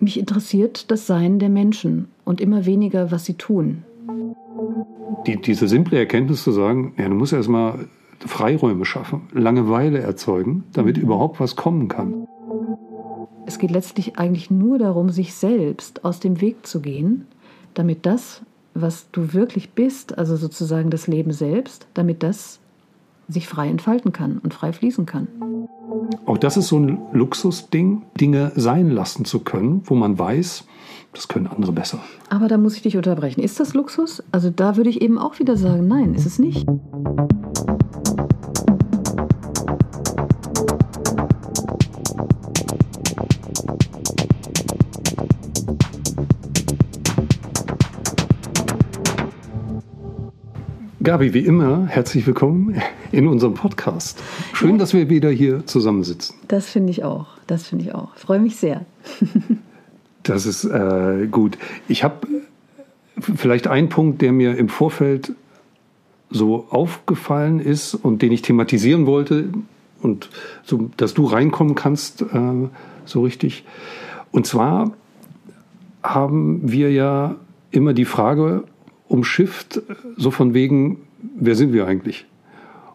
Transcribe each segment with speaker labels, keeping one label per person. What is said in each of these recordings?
Speaker 1: mich interessiert das Sein der Menschen und immer weniger, was sie tun.
Speaker 2: Die, diese simple Erkenntnis zu sagen, ja, du musst erstmal Freiräume schaffen, Langeweile erzeugen, damit überhaupt was kommen kann.
Speaker 1: Es geht letztlich eigentlich nur darum, sich selbst aus dem Weg zu gehen, damit das, was du wirklich bist, also sozusagen das Leben selbst, damit das sich frei entfalten kann und frei fließen kann.
Speaker 2: Auch das ist so ein Luxusding, Dinge sein lassen zu können, wo man weiß, das können andere besser.
Speaker 1: Aber da muss ich dich unterbrechen. Ist das Luxus? Also da würde ich eben auch wieder sagen, nein, ist es nicht.
Speaker 2: Gabi, wie immer, herzlich willkommen in unserem Podcast. Schön, dass wir wieder hier zusammensitzen.
Speaker 1: Das finde ich auch. Das finde ich auch. Ich freue mich sehr.
Speaker 2: das ist äh, gut. Ich habe vielleicht einen Punkt, der mir im Vorfeld so aufgefallen ist und den ich thematisieren wollte und so, dass du reinkommen kannst, äh, so richtig. Und zwar haben wir ja immer die Frage umschifft, so von wegen, wer sind wir eigentlich?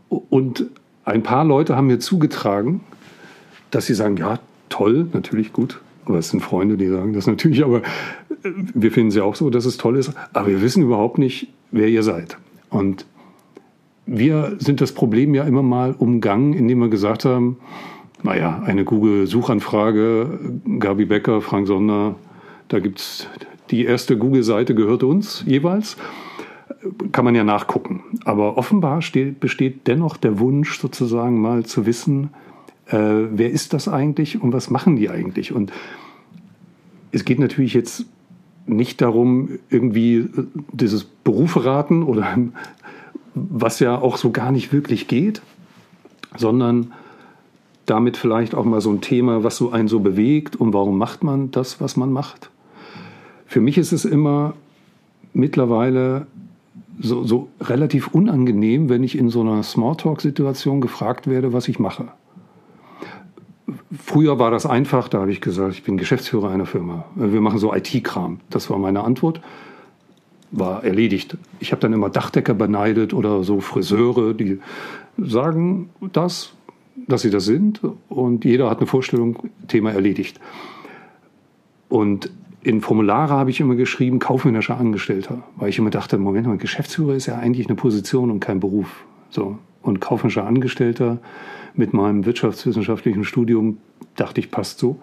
Speaker 2: Und ein paar Leute haben mir zugetragen, dass sie sagen, ja, toll, natürlich gut. Aber es sind Freunde, die sagen das natürlich, aber äh, wir finden sie auch so, dass es toll ist. Aber wir wissen überhaupt nicht, wer ihr seid. Und wir sind das Problem ja immer mal umgangen, indem wir gesagt haben, naja, eine Google-Suchanfrage, Gabi Becker, Frank Sonder, da gibt es die erste Google-Seite gehört uns jeweils. Kann man ja nachgucken. Aber offenbar steht, besteht dennoch der Wunsch, sozusagen mal zu wissen, äh, wer ist das eigentlich und was machen die eigentlich? Und es geht natürlich jetzt nicht darum, irgendwie äh, dieses Beruferaten oder was ja auch so gar nicht wirklich geht, sondern damit vielleicht auch mal so ein Thema, was so einen so bewegt und warum macht man das, was man macht. Für mich ist es immer mittlerweile so, so relativ unangenehm, wenn ich in so einer Smalltalk-Situation gefragt werde, was ich mache. Früher war das einfach, da habe ich gesagt, ich bin Geschäftsführer einer Firma. Wir machen so IT-Kram. Das war meine Antwort. War erledigt. Ich habe dann immer Dachdecker beneidet oder so Friseure, die sagen das, dass sie das sind und jeder hat eine Vorstellung, Thema erledigt. Und in Formulare habe ich immer geschrieben, kaufmännischer Angestellter, weil ich immer dachte, Moment mal, Geschäftsführer ist ja eigentlich eine Position und kein Beruf. So. Und kaufmännischer Angestellter mit meinem wirtschaftswissenschaftlichen Studium dachte ich, passt so.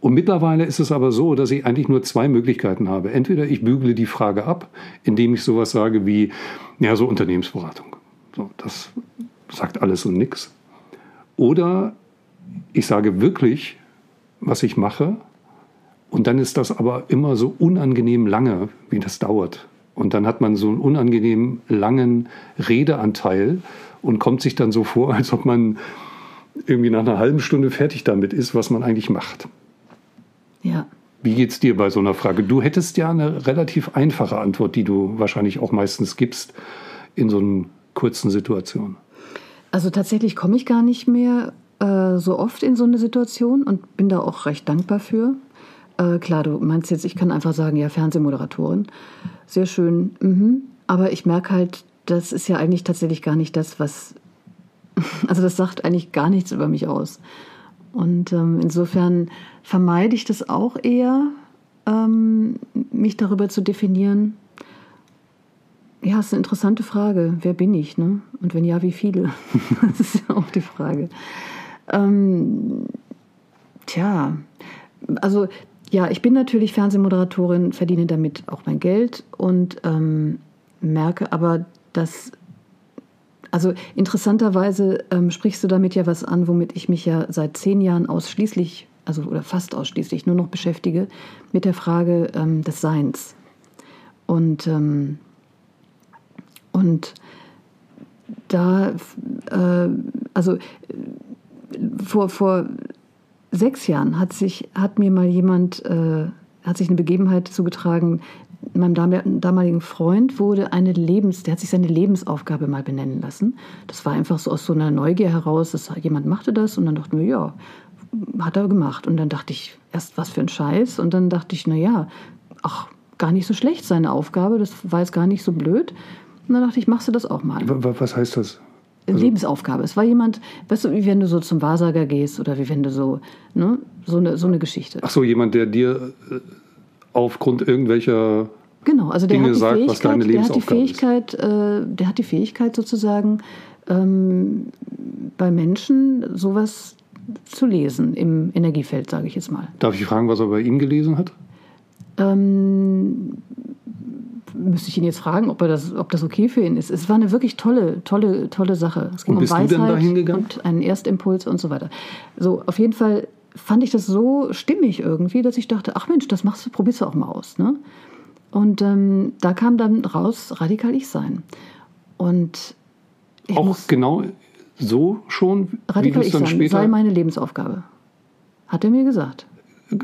Speaker 2: Und mittlerweile ist es aber so, dass ich eigentlich nur zwei Möglichkeiten habe. Entweder ich bügle die Frage ab, indem ich sowas sage wie, ja, so Unternehmensberatung. So, das sagt alles und nichts. Oder ich sage wirklich, was ich mache und dann ist das aber immer so unangenehm lange, wie das dauert. Und dann hat man so einen unangenehm langen Redeanteil und kommt sich dann so vor, als ob man irgendwie nach einer halben Stunde fertig damit ist, was man eigentlich macht.
Speaker 1: Ja.
Speaker 2: Wie geht es dir bei so einer Frage? Du hättest ja eine relativ einfache Antwort, die du wahrscheinlich auch meistens gibst in so einer kurzen Situation.
Speaker 1: Also tatsächlich komme ich gar nicht mehr äh, so oft in so eine Situation und bin da auch recht dankbar für. Äh, klar, du meinst jetzt, ich kann einfach sagen, ja, Fernsehmoderatorin. Sehr schön. Mhm. Aber ich merke halt, das ist ja eigentlich tatsächlich gar nicht das, was. Also, das sagt eigentlich gar nichts über mich aus. Und ähm, insofern vermeide ich das auch eher, ähm, mich darüber zu definieren. Ja, ist eine interessante Frage. Wer bin ich? Ne? Und wenn ja, wie viele? das ist ja auch die Frage. Ähm, tja, also ja, ich bin natürlich Fernsehmoderatorin, verdiene damit auch mein Geld und ähm, merke aber, dass, also interessanterweise ähm, sprichst du damit ja was an, womit ich mich ja seit zehn Jahren ausschließlich, also oder fast ausschließlich nur noch beschäftige, mit der Frage ähm, des Seins. Und, ähm, und da, äh, also vor, vor sechs Jahren hat, sich, hat mir mal jemand, äh, hat sich eine Begebenheit zugetragen, meinem damaligen Freund wurde eine Lebens, der hat sich seine Lebensaufgabe mal benennen lassen. Das war einfach so aus so einer Neugier heraus, dass jemand machte das und dann dachten wir, ja, hat er gemacht. Und dann dachte ich, erst was für ein Scheiß. Und dann dachte ich, na ja, ach, gar nicht so schlecht seine Aufgabe. Das war jetzt gar nicht so blöd. Und dann dachte ich, machst du das auch mal.
Speaker 2: Was heißt das?
Speaker 1: Also Lebensaufgabe. Es war jemand, weißt du, wie wenn du so zum Wahrsager gehst oder wie wenn du so, ne, so eine, so eine Geschichte.
Speaker 2: Ach so, jemand, der dir äh, aufgrund irgendwelcher
Speaker 1: genau, also der
Speaker 2: Dinge
Speaker 1: hat die
Speaker 2: sagt, was
Speaker 1: Fähigkeit,
Speaker 2: deine
Speaker 1: der hat die
Speaker 2: Lebensaufgabe ist.
Speaker 1: Fähigkeit, äh, der hat die Fähigkeit sozusagen ähm, bei Menschen sowas zu lesen im Energiefeld, sage ich jetzt mal.
Speaker 2: Darf ich fragen, was er bei ihm gelesen hat?
Speaker 1: Ähm, müsste ich ihn jetzt fragen, ob, er das, ob das okay für ihn ist. Es war eine wirklich tolle, tolle, tolle Sache. Es ging
Speaker 2: Und bist
Speaker 1: um
Speaker 2: du denn
Speaker 1: Weisheit
Speaker 2: da hingegangen?
Speaker 1: und einen Erstimpuls und so weiter. So, auf jeden Fall fand ich das so stimmig irgendwie, dass ich dachte, ach Mensch, das machst du, probierst du auch mal aus. Ne? Und ähm, da kam dann raus, radikal ich sein. Und ich
Speaker 2: Auch
Speaker 1: muss
Speaker 2: genau so schon, wie
Speaker 1: radikal
Speaker 2: es
Speaker 1: ich
Speaker 2: dann
Speaker 1: sein,
Speaker 2: später
Speaker 1: sei meine Lebensaufgabe. Hat er mir gesagt.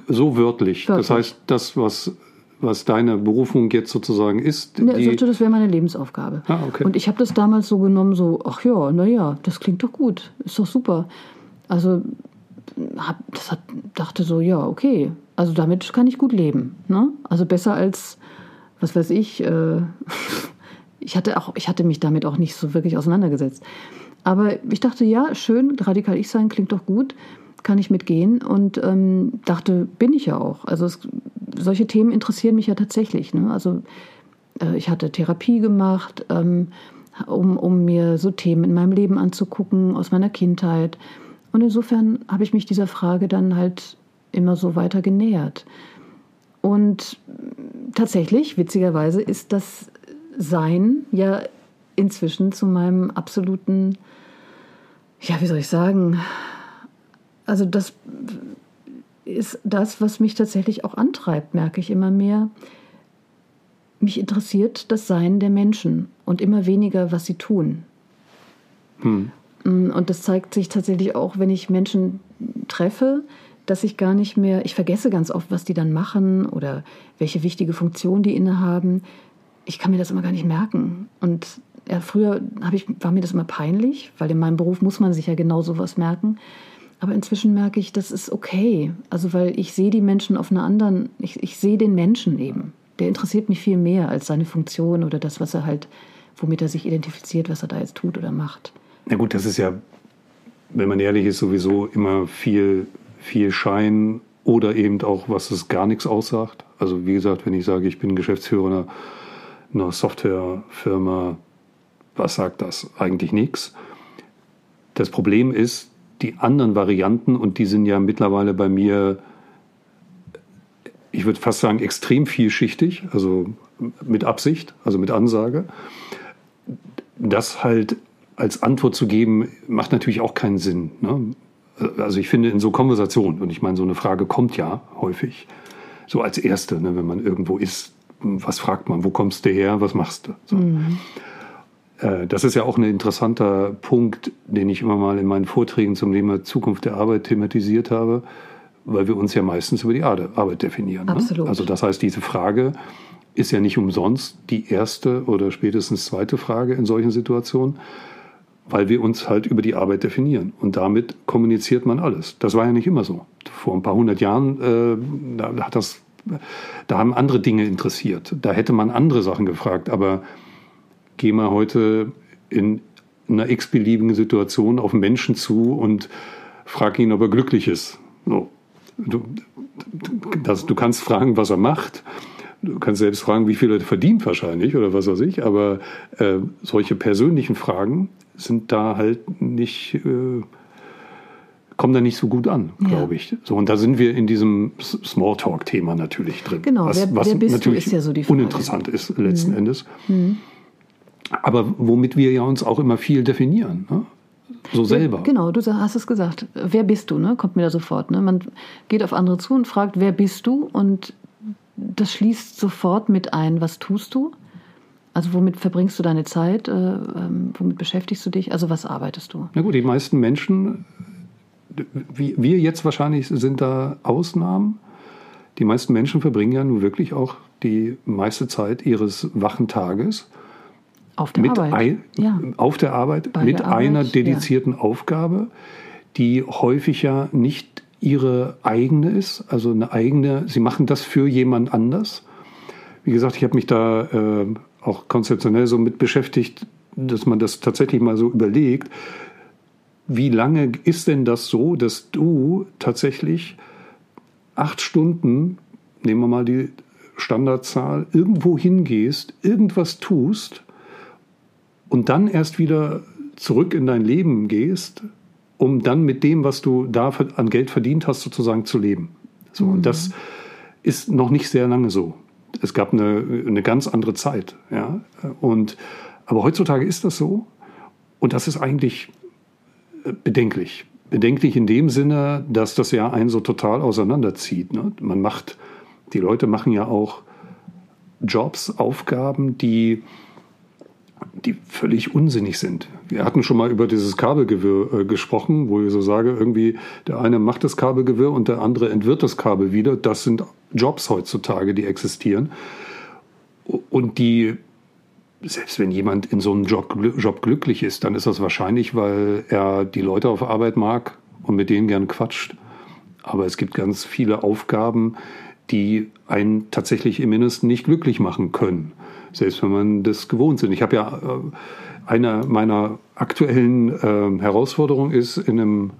Speaker 2: so wörtlich. Das
Speaker 1: Wörtlich.
Speaker 2: heißt, das, was, was deine Berufung jetzt sozusagen ist,
Speaker 1: Ne, er sagte, das wäre meine Lebensaufgabe.
Speaker 2: Ah, okay.
Speaker 1: Und ich habe das damals so genommen, so, ach ja, naja, das klingt doch gut, ist doch super. Also hab, das hat, dachte so, ja, okay, also damit kann ich gut leben. Ne? Also besser als, was weiß ich, äh, ich, hatte auch, ich hatte mich damit auch nicht so wirklich auseinandergesetzt. Aber ich dachte, ja, schön, radikal ich sein klingt doch gut, kann ich mitgehen und ähm, dachte, bin ich ja auch. Also es, solche Themen interessieren mich ja tatsächlich. Ne? Also äh, ich hatte Therapie gemacht, ähm, um, um mir so Themen in meinem Leben anzugucken, aus meiner Kindheit. Und insofern habe ich mich dieser Frage dann halt immer so weiter genähert. Und tatsächlich, witzigerweise, ist das Sein ja inzwischen zu meinem absoluten, ja, wie soll ich sagen, also das ist das, was mich tatsächlich auch antreibt, merke ich immer mehr. Mich interessiert das Sein der Menschen und immer weniger, was sie tun.
Speaker 2: Hm.
Speaker 1: Und das zeigt sich tatsächlich auch, wenn ich Menschen treffe, dass ich gar nicht mehr, ich vergesse ganz oft, was die dann machen oder welche wichtige Funktion die innehaben. Ich kann mir das immer gar nicht merken. Und ja, früher ich, war mir das immer peinlich, weil in meinem Beruf muss man sich ja genau sowas merken. Aber inzwischen merke ich, das ist okay. Also, weil ich sehe die Menschen auf einer anderen, ich, ich sehe den Menschen eben. Der interessiert mich viel mehr als seine Funktion oder das, was er halt, womit er sich identifiziert, was er da jetzt tut oder macht.
Speaker 2: Na gut, das ist ja, wenn man ehrlich ist, sowieso immer viel, viel Schein oder eben auch, was es gar nichts aussagt. Also wie gesagt, wenn ich sage, ich bin Geschäftsführer einer, einer Softwarefirma, was sagt das? Eigentlich nichts. Das Problem ist, die anderen Varianten, und die sind ja mittlerweile bei mir, ich würde fast sagen, extrem vielschichtig, also mit Absicht, also mit Ansage. Das halt als Antwort zu geben, macht natürlich auch keinen Sinn. Ne? Also ich finde in so Konversationen, und ich meine, so eine Frage kommt ja häufig, so als erste, ne, wenn man irgendwo ist, was fragt man, wo kommst du her, was machst du? So. Äh, Das ist ja auch ein interessanter Punkt, den ich immer mal in meinen Vorträgen zum Thema Zukunft der Arbeit thematisiert habe, weil wir uns ja meistens über die Arbeit definieren. Ne?
Speaker 1: Absolut.
Speaker 2: Also das heißt, diese Frage ist ja nicht umsonst die erste oder spätestens zweite Frage in solchen Situationen, weil wir uns halt über die Arbeit definieren. Und damit kommuniziert man alles. Das war ja nicht immer so. Vor ein paar hundert Jahren, äh, da hat das, da haben andere Dinge interessiert. Da hätte man andere Sachen gefragt. Aber geh mal heute in einer x-beliebigen Situation auf einen Menschen zu und frag ihn, ob er glücklich ist. So. Du, das, du kannst fragen, was er macht. Du kannst selbst fragen, wie viel er verdient wahrscheinlich oder was weiß ich. Aber äh, solche persönlichen Fragen sind da halt nicht, äh, kommen da nicht so gut an,
Speaker 1: Ja.
Speaker 2: glaube ich. So, und da sind wir in diesem Smalltalk-Thema natürlich drin.
Speaker 1: Genau,
Speaker 2: was,
Speaker 1: wer-
Speaker 2: was
Speaker 1: wer bist du,
Speaker 2: natürlich
Speaker 1: ist ja so die Frage. Mhm.
Speaker 2: uninteressant ist letzten Endes. Aber womit wir ja uns auch immer viel definieren. Ne? So selber.
Speaker 1: Genau, du hast es gesagt. Wer bist du? Ne? Kommt mir da sofort. Ne? Man geht auf andere zu und fragt, wer bist du? Und das schließt sofort mit ein, was tust du? Also womit verbringst du deine Zeit? Äh, ähm, womit beschäftigst du dich? Also was arbeitest du?
Speaker 2: Na gut, die meisten Menschen, wie wir jetzt wahrscheinlich sind da Ausnahmen. Die meisten Menschen verbringen ja nun wirklich auch die meiste Zeit ihres wachen Tages
Speaker 1: Auf der
Speaker 2: mit
Speaker 1: Arbeit.
Speaker 2: ein,
Speaker 1: ja.
Speaker 2: auf der Arbeit
Speaker 1: Bei
Speaker 2: mit
Speaker 1: der Arbeit,
Speaker 2: einer
Speaker 1: ja.
Speaker 2: dedizierten Aufgabe, die häufig ja nicht ihre eigene ist, also eine eigene, sie machen das für jemand anders. Wie gesagt, ich habe mich da äh, auch konzeptionell so mit beschäftigt, dass man das tatsächlich mal so überlegt. Wie lange ist denn das so, dass du tatsächlich acht Stunden, nehmen wir mal die Standardzahl, irgendwo hingehst, irgendwas tust und dann erst wieder zurück in dein Leben gehst, um dann mit dem, was du da an Geld verdient hast, sozusagen zu leben. So, mhm. Und das ist noch nicht sehr lange so. Es gab eine, eine ganz andere Zeit. Ja? Und, aber heutzutage ist das so. Und das ist eigentlich äh, bedenklich. Bedenklich in dem Sinne, dass das ja einen so total auseinanderzieht. Ne? Man macht, die Leute machen ja auch Jobs, Aufgaben, die die völlig unsinnig sind. Wir hatten schon mal über dieses Kabelgewirr äh, gesprochen, wo ich so sage, irgendwie der eine macht das Kabelgewirr und der andere entwirrt das Kabel wieder. Das sind Jobs heutzutage, die existieren und die selbst wenn jemand in so einem Job, Job glücklich ist, dann ist das wahrscheinlich, weil er die Leute auf Arbeit mag und mit denen gern quatscht. Aber es gibt ganz viele Aufgaben, die einen tatsächlich im Innersten nicht glücklich machen können selbst wenn man das gewohnt sind. Ich habe ja äh, eine meiner aktuellen äh, Herausforderungen ist, in einem,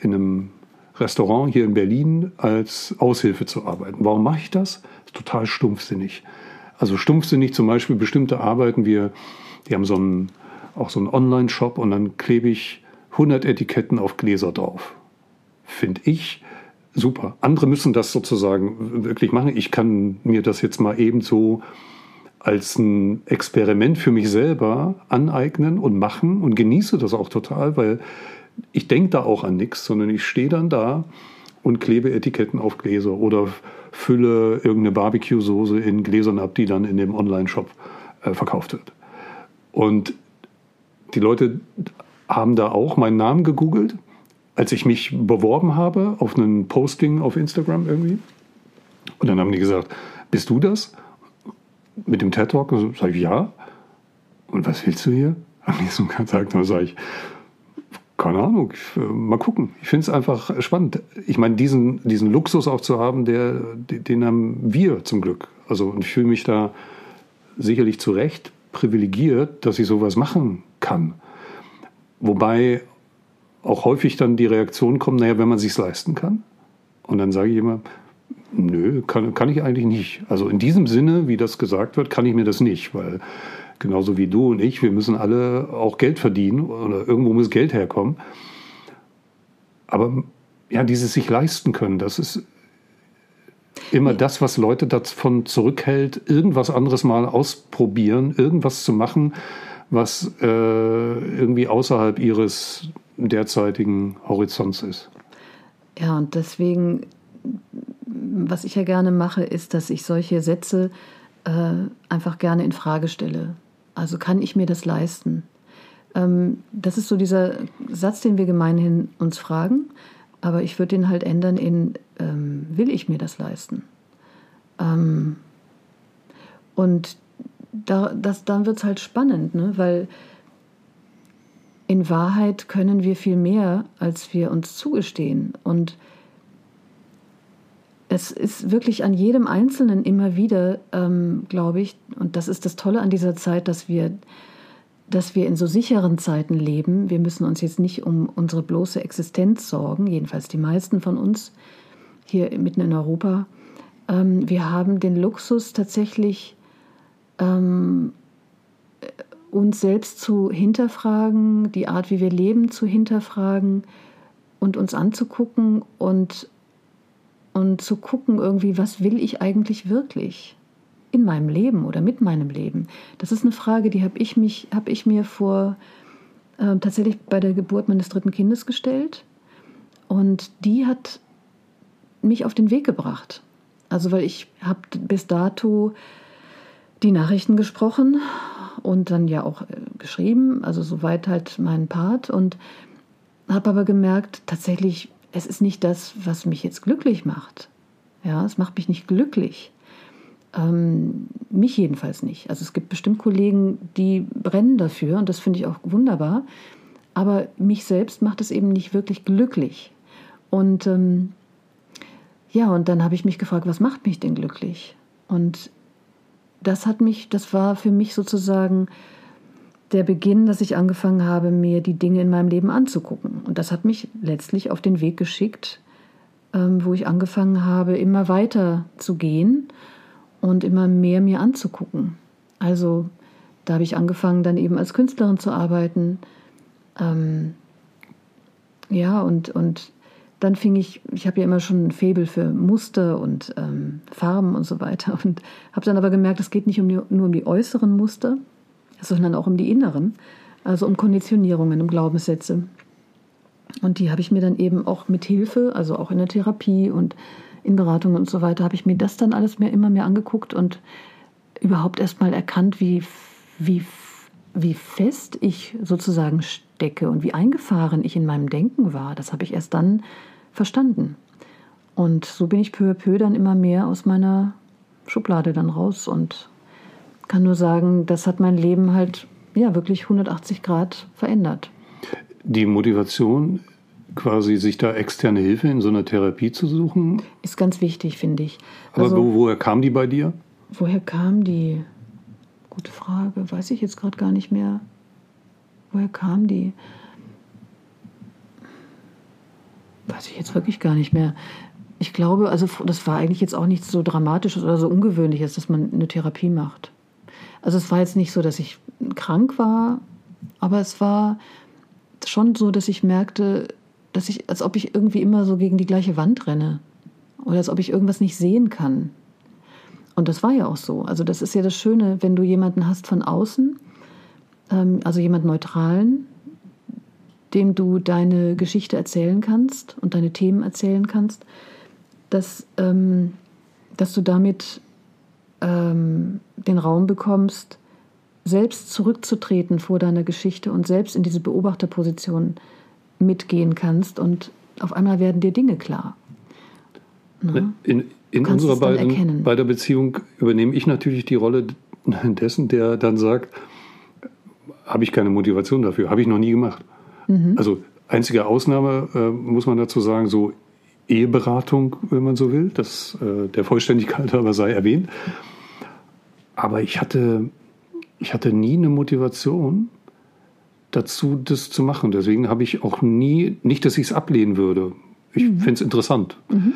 Speaker 2: in einem Restaurant hier in Berlin als Aushilfe zu arbeiten. Warum mache ich das? das ist total stumpfsinnig. Also stumpfsinnig zum Beispiel bestimmte Arbeiten, wir, die haben so einen, auch so einen Online-Shop und dann klebe ich 100 Etiketten auf Gläser drauf. Finde ich super. Andere müssen das sozusagen wirklich machen. Ich kann mir das jetzt mal eben so als ein Experiment für mich selber aneignen und machen und genieße das auch total, weil ich denke da auch an nichts, sondern ich stehe dann da und klebe Etiketten auf Gläser oder fülle irgendeine Barbecue-Soße in Gläsern ab, die dann in dem Online-Shop äh, verkauft wird. Und die Leute haben da auch meinen Namen gegoogelt, als ich mich beworben habe auf ein Posting auf Instagram irgendwie. Und dann haben die gesagt, bist du das? Mit dem TED Talk? Also, sag ich, ja. Und was willst du hier? Am nächsten Tag dann sage ich, keine Ahnung, ich, äh, mal gucken. Ich finde es einfach spannend. Ich meine, diesen, diesen Luxus auch zu haben, der, den haben wir zum Glück. Also und ich fühle mich da sicherlich zu Recht privilegiert, dass ich sowas machen kann. Wobei auch häufig dann die Reaktion kommt, naja, wenn man sich leisten kann. Und dann sage ich immer, Nö, kann, kann ich eigentlich nicht. Also in diesem Sinne, wie das gesagt wird, kann ich mir das nicht, weil genauso wie du und ich, wir müssen alle auch Geld verdienen oder irgendwo muss Geld herkommen. Aber ja, dieses sich leisten können, das ist immer das, was Leute davon zurückhält, irgendwas anderes mal ausprobieren, irgendwas zu machen, was äh, irgendwie außerhalb ihres derzeitigen Horizonts ist.
Speaker 1: Ja, und deswegen was ich ja gerne mache, ist, dass ich solche Sätze äh, einfach gerne in Frage stelle. Also kann ich mir das leisten? Ähm, das ist so dieser Satz, den wir gemeinhin uns fragen, aber ich würde den halt ändern in ähm, will ich mir das leisten? Ähm, und da, das, dann wird es halt spannend, ne? weil in Wahrheit können wir viel mehr, als wir uns zugestehen. Und es ist wirklich an jedem Einzelnen immer wieder, ähm, glaube ich, und das ist das Tolle an dieser Zeit, dass wir, dass wir in so sicheren Zeiten leben. Wir müssen uns jetzt nicht um unsere bloße Existenz sorgen, jedenfalls die meisten von uns hier mitten in Europa. Ähm, wir haben den Luxus tatsächlich, ähm, uns selbst zu hinterfragen, die Art, wie wir leben, zu hinterfragen und uns anzugucken und und zu gucken irgendwie, was will ich eigentlich wirklich in meinem Leben oder mit meinem Leben. Das ist eine Frage, die habe ich, mich, hab ich mir vor äh, tatsächlich bei der Geburt meines dritten Kindes gestellt und die hat mich auf den Weg gebracht. Also weil ich habe bis dato die Nachrichten gesprochen und dann ja auch äh, geschrieben, also soweit halt mein Part und habe aber gemerkt, tatsächlich es ist nicht das, was mich jetzt glücklich macht. Ja, es macht mich nicht glücklich. Ähm, mich jedenfalls nicht. Also es gibt bestimmt Kollegen, die brennen dafür und das finde ich auch wunderbar. Aber mich selbst macht es eben nicht wirklich glücklich. Und ähm, ja, und dann habe ich mich gefragt, was macht mich denn glücklich? Und das hat mich, das war für mich sozusagen der Beginn, dass ich angefangen habe, mir die Dinge in meinem Leben anzugucken. Und das hat mich letztlich auf den Weg geschickt, ähm, wo ich angefangen habe, immer weiter zu gehen und immer mehr mir anzugucken. Also da habe ich angefangen, dann eben als Künstlerin zu arbeiten. Ähm, ja, und, und dann fing ich, ich habe ja immer schon ein Faible für Muster und ähm, Farben und so weiter und habe dann aber gemerkt, es geht nicht um die, nur um die äußeren Muster, sondern auch um die inneren, also um Konditionierungen, um Glaubenssätze. Und die habe ich mir dann eben auch mit Hilfe, also auch in der Therapie und in Beratungen und so weiter, habe ich mir das dann alles mehr immer mehr angeguckt und überhaupt erst mal erkannt, wie, wie, wie fest ich sozusagen stecke und wie eingefahren ich in meinem Denken war. Das habe ich erst dann verstanden. Und so bin ich peu à peu dann immer mehr aus meiner Schublade dann raus und kann nur sagen, das hat mein Leben halt ja wirklich 180 Grad verändert.
Speaker 2: Die Motivation, quasi sich da externe Hilfe in so einer Therapie zu suchen,
Speaker 1: ist ganz wichtig, finde ich.
Speaker 2: Aber also, woher kam die bei dir?
Speaker 1: Woher kam die? Gute Frage, weiß ich jetzt gerade gar nicht mehr. Woher kam die? Weiß ich jetzt wirklich gar nicht mehr. Ich glaube, also das war eigentlich jetzt auch nichts so Dramatisches oder so Ungewöhnliches, dass man eine Therapie macht. Also es war jetzt nicht so, dass ich krank war, aber es war schon so, dass ich merkte, dass ich, als ob ich irgendwie immer so gegen die gleiche Wand renne. Oder als ob ich irgendwas nicht sehen kann. Und das war ja auch so. Also das ist ja das Schöne, wenn du jemanden hast von außen, ähm, also jemand Neutralen, dem du deine Geschichte erzählen kannst und deine Themen erzählen kannst, dass, ähm, dass du damit ähm, den Raum bekommst, selbst zurückzutreten vor deiner Geschichte und selbst in diese Beobachterposition mitgehen kannst und auf einmal werden dir Dinge klar.
Speaker 2: Ne? In, in unserer beiden, beider Beziehung übernehme ich natürlich die Rolle dessen, der dann sagt, habe ich keine Motivation dafür, habe ich noch nie gemacht. Mhm. Also einzige Ausnahme äh, muss man dazu sagen, so Eheberatung, wenn man so will, das äh, der Vollständigkeit aber sei erwähnt. Aber ich hatte, ich hatte nie eine Motivation dazu, das zu machen. Deswegen habe ich auch nie, nicht, dass ich es ablehnen würde. Ich mhm. finde es interessant. Mhm.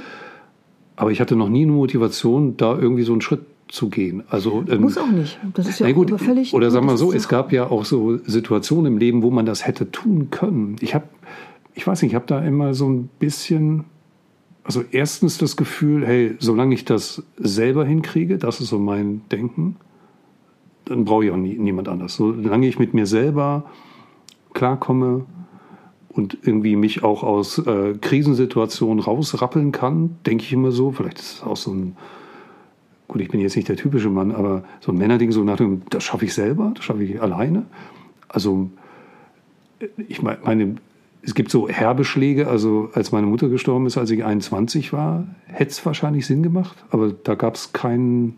Speaker 2: Aber ich hatte noch nie eine Motivation, da irgendwie so einen Schritt zu gehen. Also
Speaker 1: ähm, muss auch nicht. Das ist ja
Speaker 2: gut, völlig. Oder sagen wir so, es gab ja auch so Situationen im Leben, wo man das hätte tun können. Ich habe, ich weiß nicht, ich habe da immer so ein bisschen, also erstens das Gefühl, hey, solange ich das selber hinkriege, das ist so mein Denken, dann brauche ich auch nie, niemand anders. Solange ich mit mir selber klarkomme, und irgendwie mich auch aus äh, Krisensituationen rausrappeln kann, denke ich immer so. Vielleicht ist es auch so ein, gut, ich bin jetzt nicht der typische Mann, aber so ein Männerding, so nach dem, das schaffe ich selber, das schaffe ich alleine. Also, ich meine, es gibt so Herbeschläge, also als meine Mutter gestorben ist, als ich 21 war, hätte es wahrscheinlich Sinn gemacht, aber da gab es kein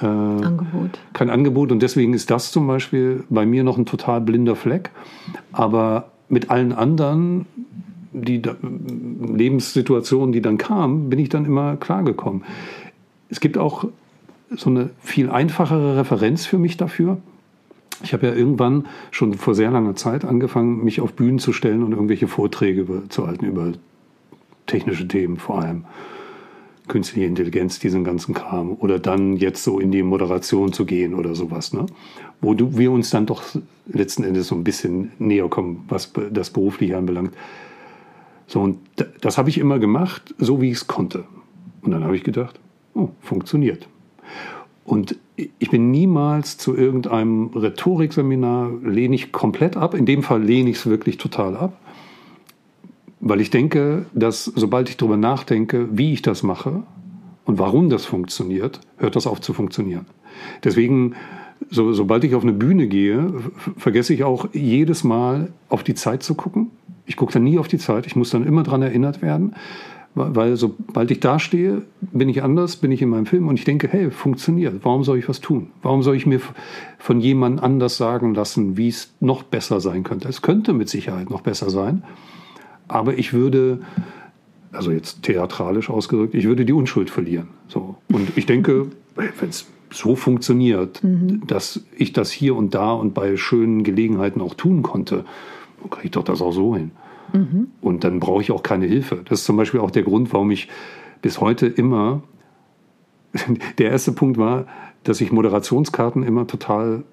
Speaker 1: äh, Angebot.
Speaker 2: Kein Angebot und deswegen ist das zum Beispiel bei mir noch ein total blinder Fleck. Aber mit allen anderen die da, Lebenssituationen, die dann kamen, bin ich dann immer klargekommen. Es gibt auch so eine viel einfachere Referenz für mich dafür. Ich habe ja irgendwann schon vor sehr langer Zeit angefangen, mich auf Bühnen zu stellen und irgendwelche Vorträge zu halten über technische Themen vor allem künstliche Intelligenz, diesen ganzen Kram. Oder dann jetzt so in die Moderation zu gehen oder sowas. Ne? Wo du, wir uns dann doch letzten Endes so ein bisschen näher kommen, was das Berufliche anbelangt. So, und das habe ich immer gemacht, so wie ich es konnte. Und dann habe ich gedacht, oh, funktioniert. Und ich bin niemals zu irgendeinem Rhetorikseminar, lehne ich komplett ab. In dem Fall lehne ich es wirklich total ab. Weil ich denke, dass sobald ich darüber nachdenke, wie ich das mache und warum das funktioniert, hört das auf zu funktionieren. Deswegen, so, sobald ich auf eine Bühne gehe, vergesse ich auch jedes Mal auf die Zeit zu gucken. Ich gucke dann nie auf die Zeit, ich muss dann immer daran erinnert werden, weil sobald ich da stehe, bin ich anders, bin ich in meinem Film und ich denke, hey, funktioniert. Warum soll ich was tun? Warum soll ich mir von jemand anders sagen lassen, wie es noch besser sein könnte? Es könnte mit Sicherheit noch besser sein. Aber ich würde also jetzt theatralisch ausgedrückt, ich würde die Unschuld verlieren. So. Und ich denke, wenn es so funktioniert, mhm. dass ich das hier und da und bei schönen Gelegenheiten auch tun konnte, dann kriege ich doch das auch so hin. Mhm. Und dann brauche ich auch keine Hilfe. Das ist zum Beispiel auch der Grund, warum ich bis heute immer, der erste Punkt war, dass ich Moderationskarten immer total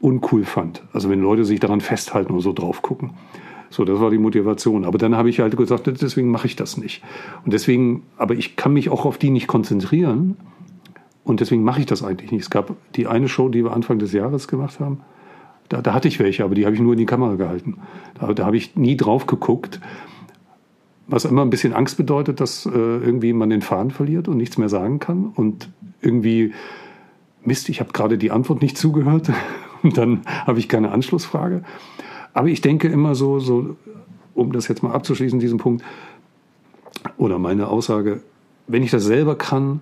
Speaker 2: uncool fand. Also wenn Leute sich daran festhalten und so drauf gucken. So, das war die Motivation. Aber dann habe ich halt gesagt, deswegen mache ich das nicht. Und deswegen, aber ich kann mich auch auf die nicht konzentrieren. Und deswegen mache ich das eigentlich nicht. Es gab die eine Show, die wir Anfang des Jahres gemacht haben. Da, da hatte ich welche, aber die habe ich nur in die Kamera gehalten. Da, da habe ich nie drauf geguckt. Was immer ein bisschen Angst bedeutet, dass äh, irgendwie man den Faden verliert und nichts mehr sagen kann. Und irgendwie, Mist, ich habe gerade die Antwort nicht zugehört. Und dann habe ich keine Anschlussfrage. Aber ich denke immer so, so, um das jetzt mal abzuschließen, diesen Punkt, oder meine Aussage, wenn ich das selber kann,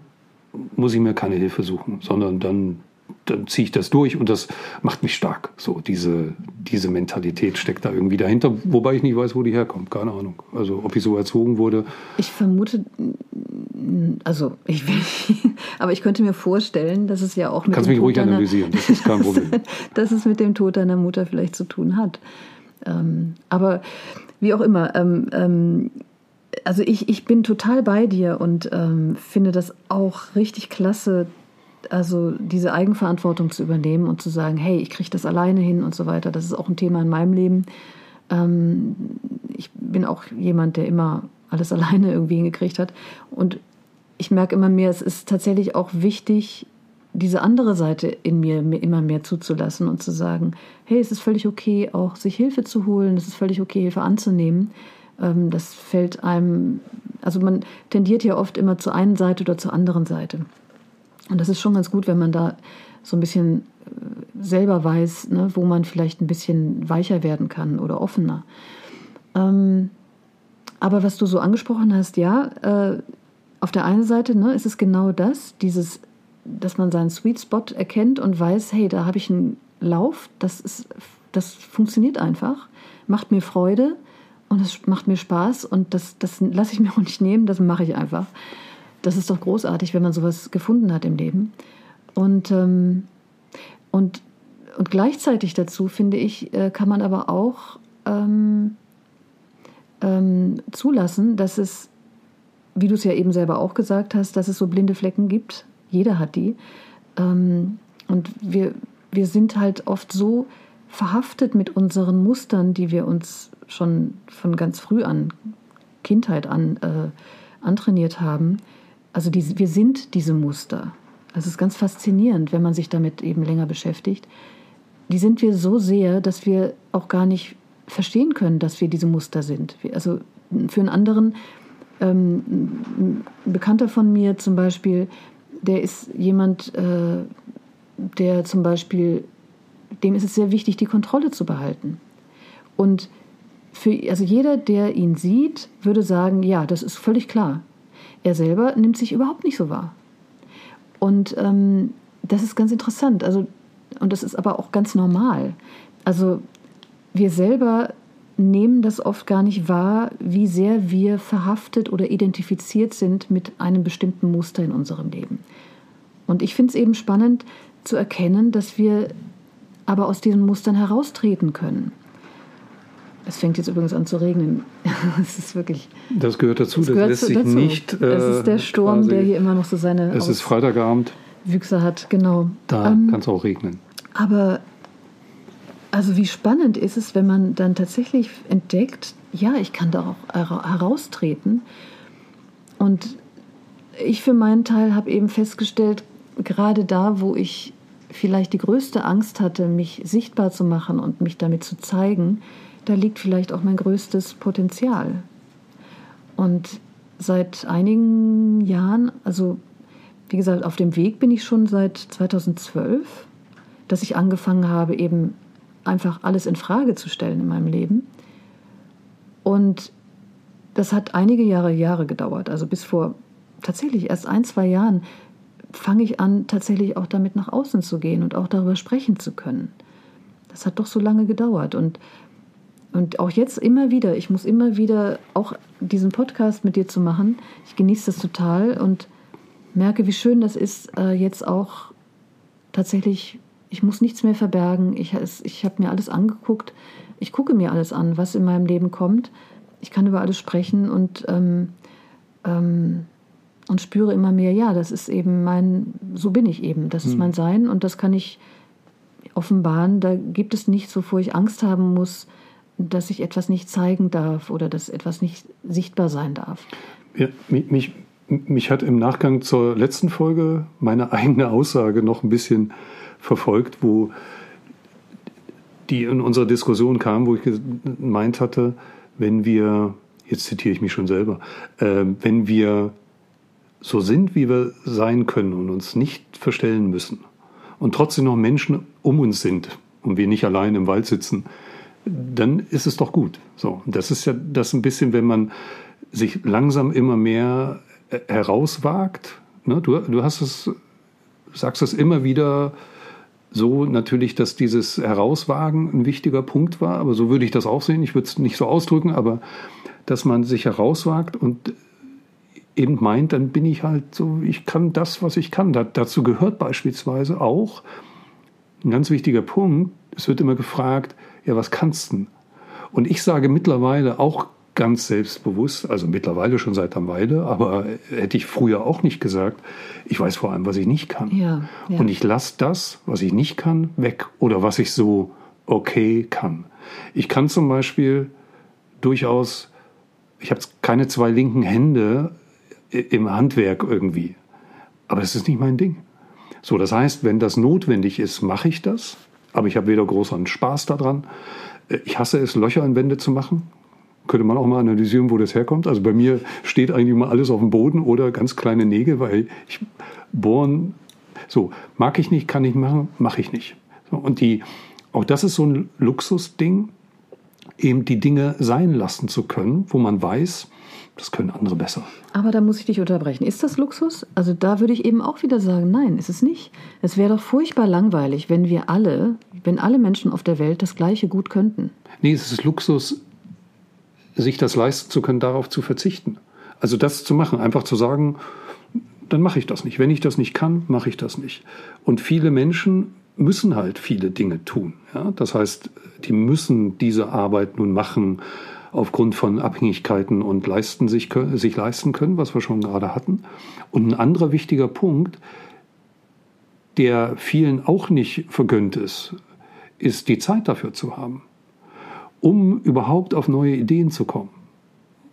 Speaker 2: muss ich mir keine Hilfe suchen, sondern dann, dann ziehe ich das durch und das macht mich stark. So, diese, diese Mentalität steckt da irgendwie dahinter, wobei ich nicht weiß, wo die herkommt. Keine Ahnung. Also, ob ich so erzogen wurde.
Speaker 1: Ich vermute, also ich will, aber ich könnte mir vorstellen, dass es ja auch
Speaker 2: mit Kannst mich ruhig analysieren, das ist kein Problem.
Speaker 1: dass es mit dem Tod deiner Mutter vielleicht zu tun hat. Ähm, aber wie auch immer, ähm, ähm, also ich, ich bin total bei dir und ähm, finde das auch richtig klasse, also diese Eigenverantwortung zu übernehmen und zu sagen, hey, ich kriege das alleine hin und so weiter. Das ist auch ein Thema in meinem Leben. Ähm, ich bin auch jemand, der immer alles alleine irgendwie hingekriegt hat. Und ich merke immer mehr, es ist tatsächlich auch wichtig, diese andere Seite in mir, immer mehr zuzulassen und zu sagen, hey, es ist völlig okay, auch sich Hilfe zu holen, es ist völlig okay, Hilfe anzunehmen. Ähm, das fällt einem, also man tendiert ja oft immer zur einen Seite oder zur anderen Seite. Und das ist schon ganz gut, wenn man da so ein bisschen äh, selber weiß, ne, wo man vielleicht ein bisschen weicher werden kann oder offener. Ähm, aber was du so angesprochen hast, ja, äh, auf der einen Seite ne, ist es genau das, dieses, dass man seinen Sweet Spot erkennt und weiß, hey, da habe ich einen Lauf, das, ist, das funktioniert einfach, macht mir Freude und es macht mir Spaß und das, das lasse ich mir auch nicht nehmen, das mache ich einfach. Das ist doch großartig, wenn man sowas gefunden hat im Leben. Und, ähm, und, und gleichzeitig dazu, finde ich, äh, kann man aber auch ähm, ähm, zulassen, dass es, wie du es ja eben selber auch gesagt hast, dass es so blinde Flecken gibt. Jeder hat die. Ähm, und wir, wir sind halt oft so verhaftet mit unseren Mustern, die wir uns schon von ganz früh an, Kindheit an, äh, antrainiert haben. Also die, wir sind diese Muster. Das ist ganz faszinierend, wenn man sich damit eben länger beschäftigt. Die sind wir so sehr, dass wir auch gar nicht verstehen können, dass wir diese Muster sind. Also für einen anderen, ähm, ein Bekannter von mir zum Beispiel, der ist jemand, äh, der zum Beispiel, dem ist es sehr wichtig, die Kontrolle zu behalten. Und für, also jeder, der ihn sieht, würde sagen, ja, das ist völlig klar. Er selber nimmt sich überhaupt nicht so wahr. Und ähm, das ist ganz interessant. Also, und das ist aber auch ganz normal. Also wir selber nehmen das oft gar nicht wahr, wie sehr wir verhaftet oder identifiziert sind mit einem bestimmten Muster in unserem Leben. Und ich finde es eben spannend zu erkennen, dass wir aber aus diesen Mustern heraustreten können. Es fängt jetzt übrigens an zu regnen. Es ist wirklich.
Speaker 2: Das gehört dazu. Das,
Speaker 1: gehört
Speaker 2: lässt sich
Speaker 1: dazu.
Speaker 2: nicht.
Speaker 1: Äh, es ist der Sturm, quasi, der hier immer noch so seine.
Speaker 2: Es ist Freitagabend.
Speaker 1: Wüchse hat, genau.
Speaker 2: Da ähm, kann es auch regnen.
Speaker 1: Aber also wie spannend ist es, wenn man dann tatsächlich entdeckt, ja, ich kann da auch heraustreten. Und ich für meinen Teil habe eben festgestellt, gerade da, wo ich vielleicht die größte Angst hatte, mich sichtbar zu machen und mich damit zu zeigen, da liegt vielleicht auch mein größtes Potenzial. Und seit einigen Jahren, also wie gesagt, auf dem Weg bin ich schon seit 2012, dass ich angefangen habe, eben einfach alles in Frage zu stellen in meinem Leben. Und das hat einige Jahre, Jahre gedauert. Also bis vor tatsächlich erst ein, zwei Jahren fange ich an, tatsächlich auch damit nach außen zu gehen und auch darüber sprechen zu können. Das hat doch so lange gedauert. Und, und auch jetzt immer wieder, ich muss immer wieder auch diesen Podcast mit dir zu machen. Ich genieße das total und merke, wie schön das ist, äh, jetzt auch tatsächlich, ich muss nichts mehr verbergen. Ich, ich habe mir alles angeguckt. Ich gucke mir alles an, was in meinem Leben kommt. Ich kann über alles sprechen und, ähm, ähm, und spüre immer mehr, ja, das ist eben mein, so bin ich eben, das ist hm. mein Sein und das kann ich offenbaren. Da gibt es nichts, wovor ich Angst haben muss, dass ich etwas nicht zeigen darf oder dass etwas nicht sichtbar sein darf.
Speaker 2: Ja, mich, mich hat im Nachgang zur letzten Folge meine eigene Aussage noch ein bisschen verfolgt, wo die in unserer Diskussion kam, wo ich gemeint hatte, wenn wir, jetzt zitiere ich mich schon selber, äh, wenn wir so sind, wie wir sein können und uns nicht verstellen müssen und trotzdem noch Menschen um uns sind und wir nicht allein im Wald sitzen, dann ist es doch gut. So, das ist ja das ein bisschen, wenn man sich langsam immer mehr äh, herauswagt. Ne? Du, du hast es, sagst es immer wieder so natürlich, dass dieses Herauswagen ein wichtiger Punkt war, aber so würde ich das auch sehen. Ich würde es nicht so ausdrücken, aber dass man sich herauswagt und eben meint, dann bin ich halt so, ich kann das, was ich kann. Da, dazu gehört beispielsweise auch ein ganz wichtiger Punkt. Es wird immer gefragt, ja, was kannst du? Und ich sage mittlerweile auch ganz selbstbewusst, also mittlerweile schon seit einer Weile, aber hätte ich früher auch nicht gesagt, ich weiß vor allem, was ich nicht kann. Ja, ja. Und ich lasse das, was ich nicht kann, weg oder was ich so okay kann. Ich kann zum Beispiel durchaus, ich habe keine zwei linken Hände im Handwerk irgendwie, aber es ist nicht mein Ding. So, das heißt, wenn das notwendig ist, mache ich das, aber ich habe weder großen Spaß daran. Ich hasse es, Löcher in Wände zu machen könnte man auch mal analysieren, wo das herkommt. Also bei mir steht eigentlich immer alles auf dem Boden oder ganz kleine Nägel, weil ich bohren, so, mag ich nicht, kann ich machen, mache ich nicht. Und die, auch das ist so ein Luxusding, eben die Dinge sein lassen zu können, wo man weiß, das können andere besser.
Speaker 1: Aber da muss ich dich unterbrechen. Ist das Luxus? Also da würde ich eben auch wieder sagen, nein, ist es nicht. Es wäre doch furchtbar langweilig, wenn wir alle, wenn alle Menschen auf der Welt das Gleiche gut könnten.
Speaker 2: Nee, es ist Luxus sich das leisten zu können, darauf zu verzichten. Also das zu machen, einfach zu sagen, dann mache ich das nicht. Wenn ich das nicht kann, mache ich das nicht. Und viele Menschen müssen halt viele Dinge tun. Ja? Das heißt, die müssen diese Arbeit nun machen aufgrund von Abhängigkeiten und leisten sich, sich leisten können, was wir schon gerade hatten. Und ein anderer wichtiger Punkt, der vielen auch nicht vergönnt ist, ist die Zeit dafür zu haben um überhaupt auf neue Ideen zu kommen,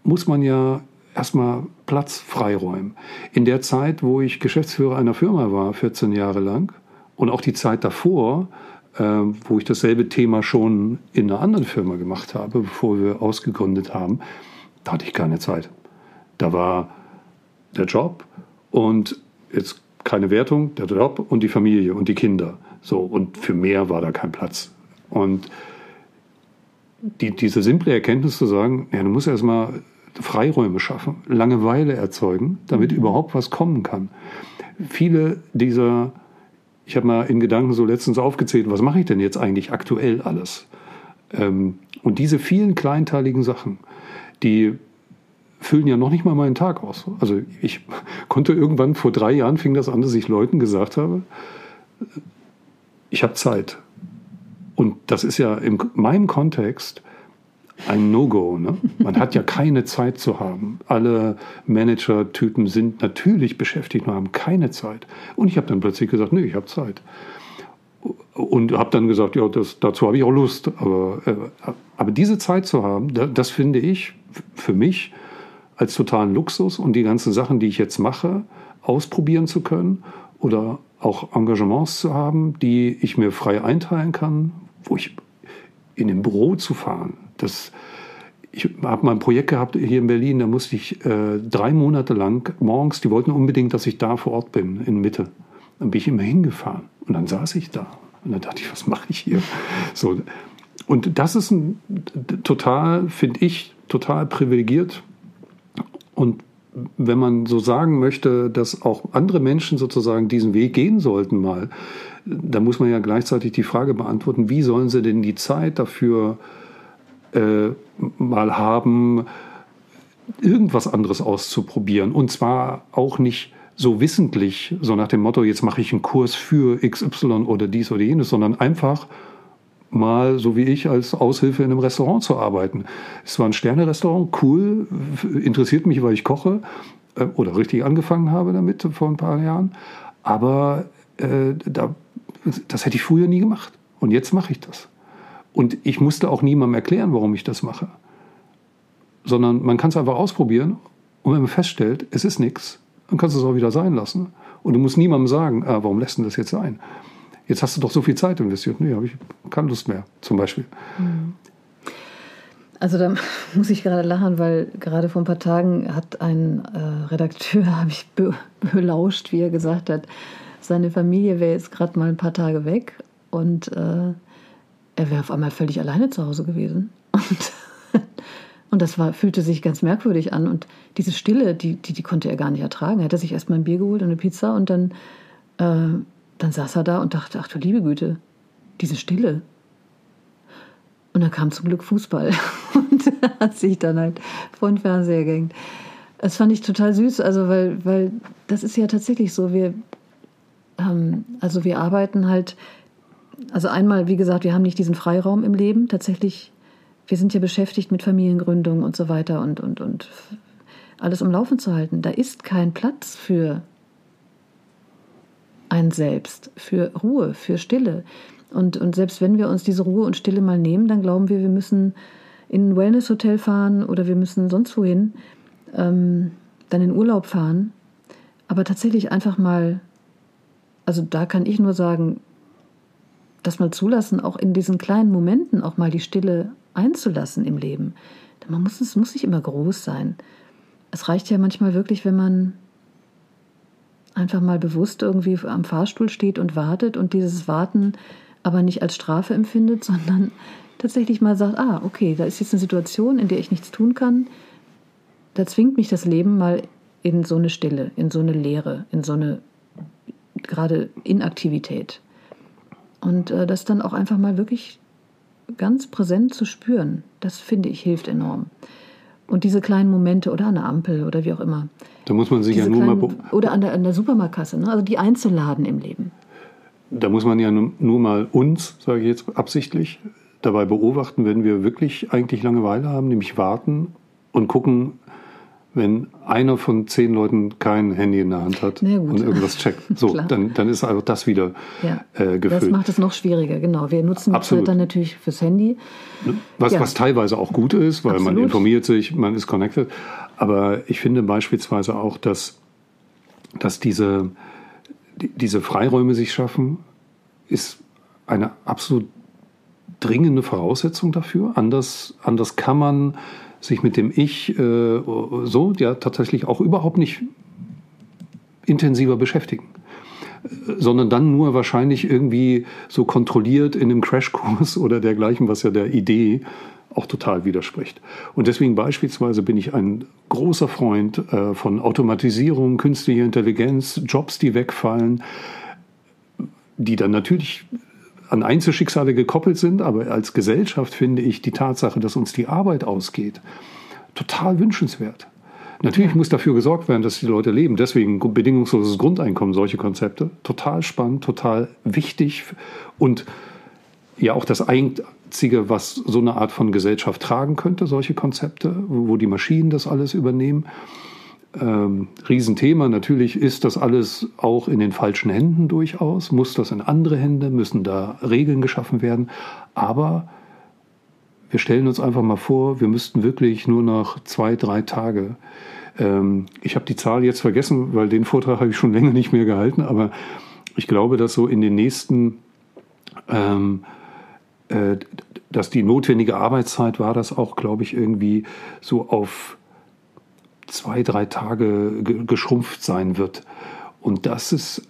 Speaker 2: muss man ja erstmal Platz freiräumen. In der Zeit, wo ich Geschäftsführer einer Firma war, 14 Jahre lang, und auch die Zeit davor, wo ich dasselbe Thema schon in einer anderen Firma gemacht habe, bevor wir ausgegründet haben, da hatte ich keine Zeit. Da war der Job und jetzt keine Wertung, der Job und die Familie und die Kinder. So, und für mehr war da kein Platz. Und die, diese simple Erkenntnis zu sagen, ja, du musst erstmal Freiräume schaffen, Langeweile erzeugen, damit überhaupt was kommen kann. Viele dieser, ich habe mal in Gedanken so letztens aufgezählt, was mache ich denn jetzt eigentlich aktuell alles? Ähm, und diese vielen kleinteiligen Sachen, die füllen ja noch nicht mal meinen Tag aus. Also ich konnte irgendwann vor drei Jahren fing das an, dass ich Leuten gesagt habe, ich habe Zeit. Und das ist ja in meinem Kontext ein No-Go. Ne? Man hat ja keine Zeit zu haben. Alle Manager-Typen sind natürlich beschäftigt und haben keine Zeit. Und ich habe dann plötzlich gesagt, nee, ich habe Zeit. Und habe dann gesagt, ja, das, dazu habe ich auch Lust. Aber, äh, aber diese Zeit zu haben, das, das finde ich für mich als totalen Luxus und die ganzen Sachen, die ich jetzt mache, ausprobieren zu können oder auch Engagements zu haben, die ich mir frei einteilen kann, wo ich in dem Büro zu fahren. Das, ich habe mal ein Projekt gehabt hier in Berlin, da musste ich äh, drei Monate lang morgens, die wollten unbedingt, dass ich da vor Ort bin, in Mitte. Dann bin ich immer hingefahren und dann saß ich da. Und dann dachte ich, was mache ich hier? So. Und das ist ein total, finde ich, total privilegiert. Und wenn man so sagen möchte, dass auch andere Menschen sozusagen diesen Weg gehen sollten mal, da muss man ja gleichzeitig die Frage beantworten, wie sollen sie denn die Zeit dafür äh, mal haben, irgendwas anderes auszuprobieren. Und zwar auch nicht so wissentlich, so nach dem Motto, jetzt mache ich einen Kurs für XY oder dies oder jenes, sondern einfach mal, so wie ich, als Aushilfe in einem Restaurant zu arbeiten. Es war ein Sterne-Restaurant, cool, interessiert mich, weil ich koche äh, oder richtig angefangen habe damit vor ein paar Jahren. Aber äh, da, das hätte ich früher nie gemacht. Und jetzt mache ich das. Und ich musste auch niemandem erklären, warum ich das mache. Sondern man kann es einfach ausprobieren. Und wenn man feststellt, es ist nichts, dann kannst du es auch wieder sein lassen. Und du musst niemandem sagen, ah, warum lässt du das jetzt sein? Jetzt hast du doch so viel Zeit investiert. Nee, habe ich keine Lust mehr, zum Beispiel. Mhm.
Speaker 1: Also da muss ich gerade lachen, weil gerade vor ein paar Tagen hat ein äh, Redakteur, habe ich be belauscht, wie er gesagt hat, seine Familie wäre jetzt gerade mal ein paar Tage weg und äh, er wäre auf einmal völlig alleine zu Hause gewesen. Und, und das war, fühlte sich ganz merkwürdig an. Und diese Stille, die, die, die konnte er gar nicht ertragen. Er hat sich erstmal ein Bier geholt und eine Pizza und dann äh, dann saß er da und dachte, ach du liebe Güte, diese Stille. Und dann kam zum Glück Fußball und hat sich dann halt vor den Fernseher gehängt. Das fand ich total süß, also weil, weil das ist ja tatsächlich so, wir, ähm, also wir arbeiten halt, also einmal, wie gesagt, wir haben nicht diesen Freiraum im Leben, tatsächlich, wir sind ja beschäftigt mit Familiengründung und so weiter und, und, und alles um Laufen zu halten. Da ist kein Platz für ein Selbst, für Ruhe, für Stille. Und, und selbst wenn wir uns diese Ruhe und Stille mal nehmen, dann glauben wir, wir müssen in ein Wellness-Hotel fahren oder wir müssen sonst wohin, ähm, dann in Urlaub fahren. Aber tatsächlich einfach mal, also da kann ich nur sagen, das mal zulassen, auch in diesen kleinen Momenten auch mal die Stille einzulassen im Leben. Man muss, es muss nicht immer groß sein. Es reicht ja manchmal wirklich, wenn man einfach mal bewusst irgendwie am Fahrstuhl steht und wartet und dieses Warten aber nicht als Strafe empfindet, sondern tatsächlich mal sagt, ah, okay, da ist jetzt eine Situation, in der ich nichts tun kann. Da zwingt mich das Leben mal in so eine Stille, in so eine Leere, in so eine gerade Inaktivität. Und äh, das dann auch einfach mal wirklich ganz präsent zu spüren, das finde ich hilft enorm. Und diese kleinen Momente oder an der Ampel oder wie auch immer.
Speaker 2: Da muss man sich ja nur kleinen, mal.
Speaker 1: Oder an der, an der Supermarktkasse, ne? also die einzuladen im Leben.
Speaker 2: Da muss man ja nur mal uns, sage ich jetzt absichtlich, dabei beobachten, wenn wir wirklich eigentlich Langeweile haben, nämlich warten und gucken, wenn einer von zehn Leuten kein Handy in der Hand hat und irgendwas checkt. So, dann, dann ist also das wieder ja. äh, gefüllt.
Speaker 1: Das macht es noch schwieriger, genau. Wir nutzen Absolut. die Zeit dann natürlich fürs Handy.
Speaker 2: Ne? Was, ja. was teilweise auch gut ist, weil Absolut. man informiert sich, man ist connected. Aber ich finde beispielsweise auch, dass, dass diese, diese Freiräume sich schaffen, ist eine absolut dringende Voraussetzung dafür. Anders, anders kann man sich mit dem Ich äh, so ja tatsächlich auch überhaupt nicht intensiver beschäftigen sondern dann nur wahrscheinlich irgendwie so kontrolliert in einem Crashkurs oder dergleichen, was ja der Idee auch total widerspricht. Und deswegen beispielsweise bin ich ein großer Freund äh, von Automatisierung, künstlicher Intelligenz, Jobs, die wegfallen, die dann natürlich an Einzelschicksale gekoppelt sind, aber als Gesellschaft finde ich die Tatsache, dass uns die Arbeit ausgeht, total wünschenswert. Natürlich muss dafür gesorgt werden, dass die Leute leben. Deswegen bedingungsloses Grundeinkommen, solche Konzepte, total spannend, total wichtig und ja auch das Einzige, was so eine Art von Gesellschaft tragen könnte, solche Konzepte, wo die Maschinen das alles übernehmen ähm, Riesenthema. Natürlich ist das alles auch in den falschen Händen durchaus, muss das in andere Hände, müssen da Regeln geschaffen werden. Aber wir stellen uns einfach mal vor, wir müssten wirklich nur noch zwei, drei Tage. Ähm, ich habe die Zahl jetzt vergessen, weil den Vortrag habe ich schon länger nicht mehr gehalten, aber ich glaube, dass so in den nächsten, ähm, äh, dass die notwendige Arbeitszeit war das auch, glaube ich, irgendwie so auf zwei, drei Tage geschrumpft sein wird. Und das ist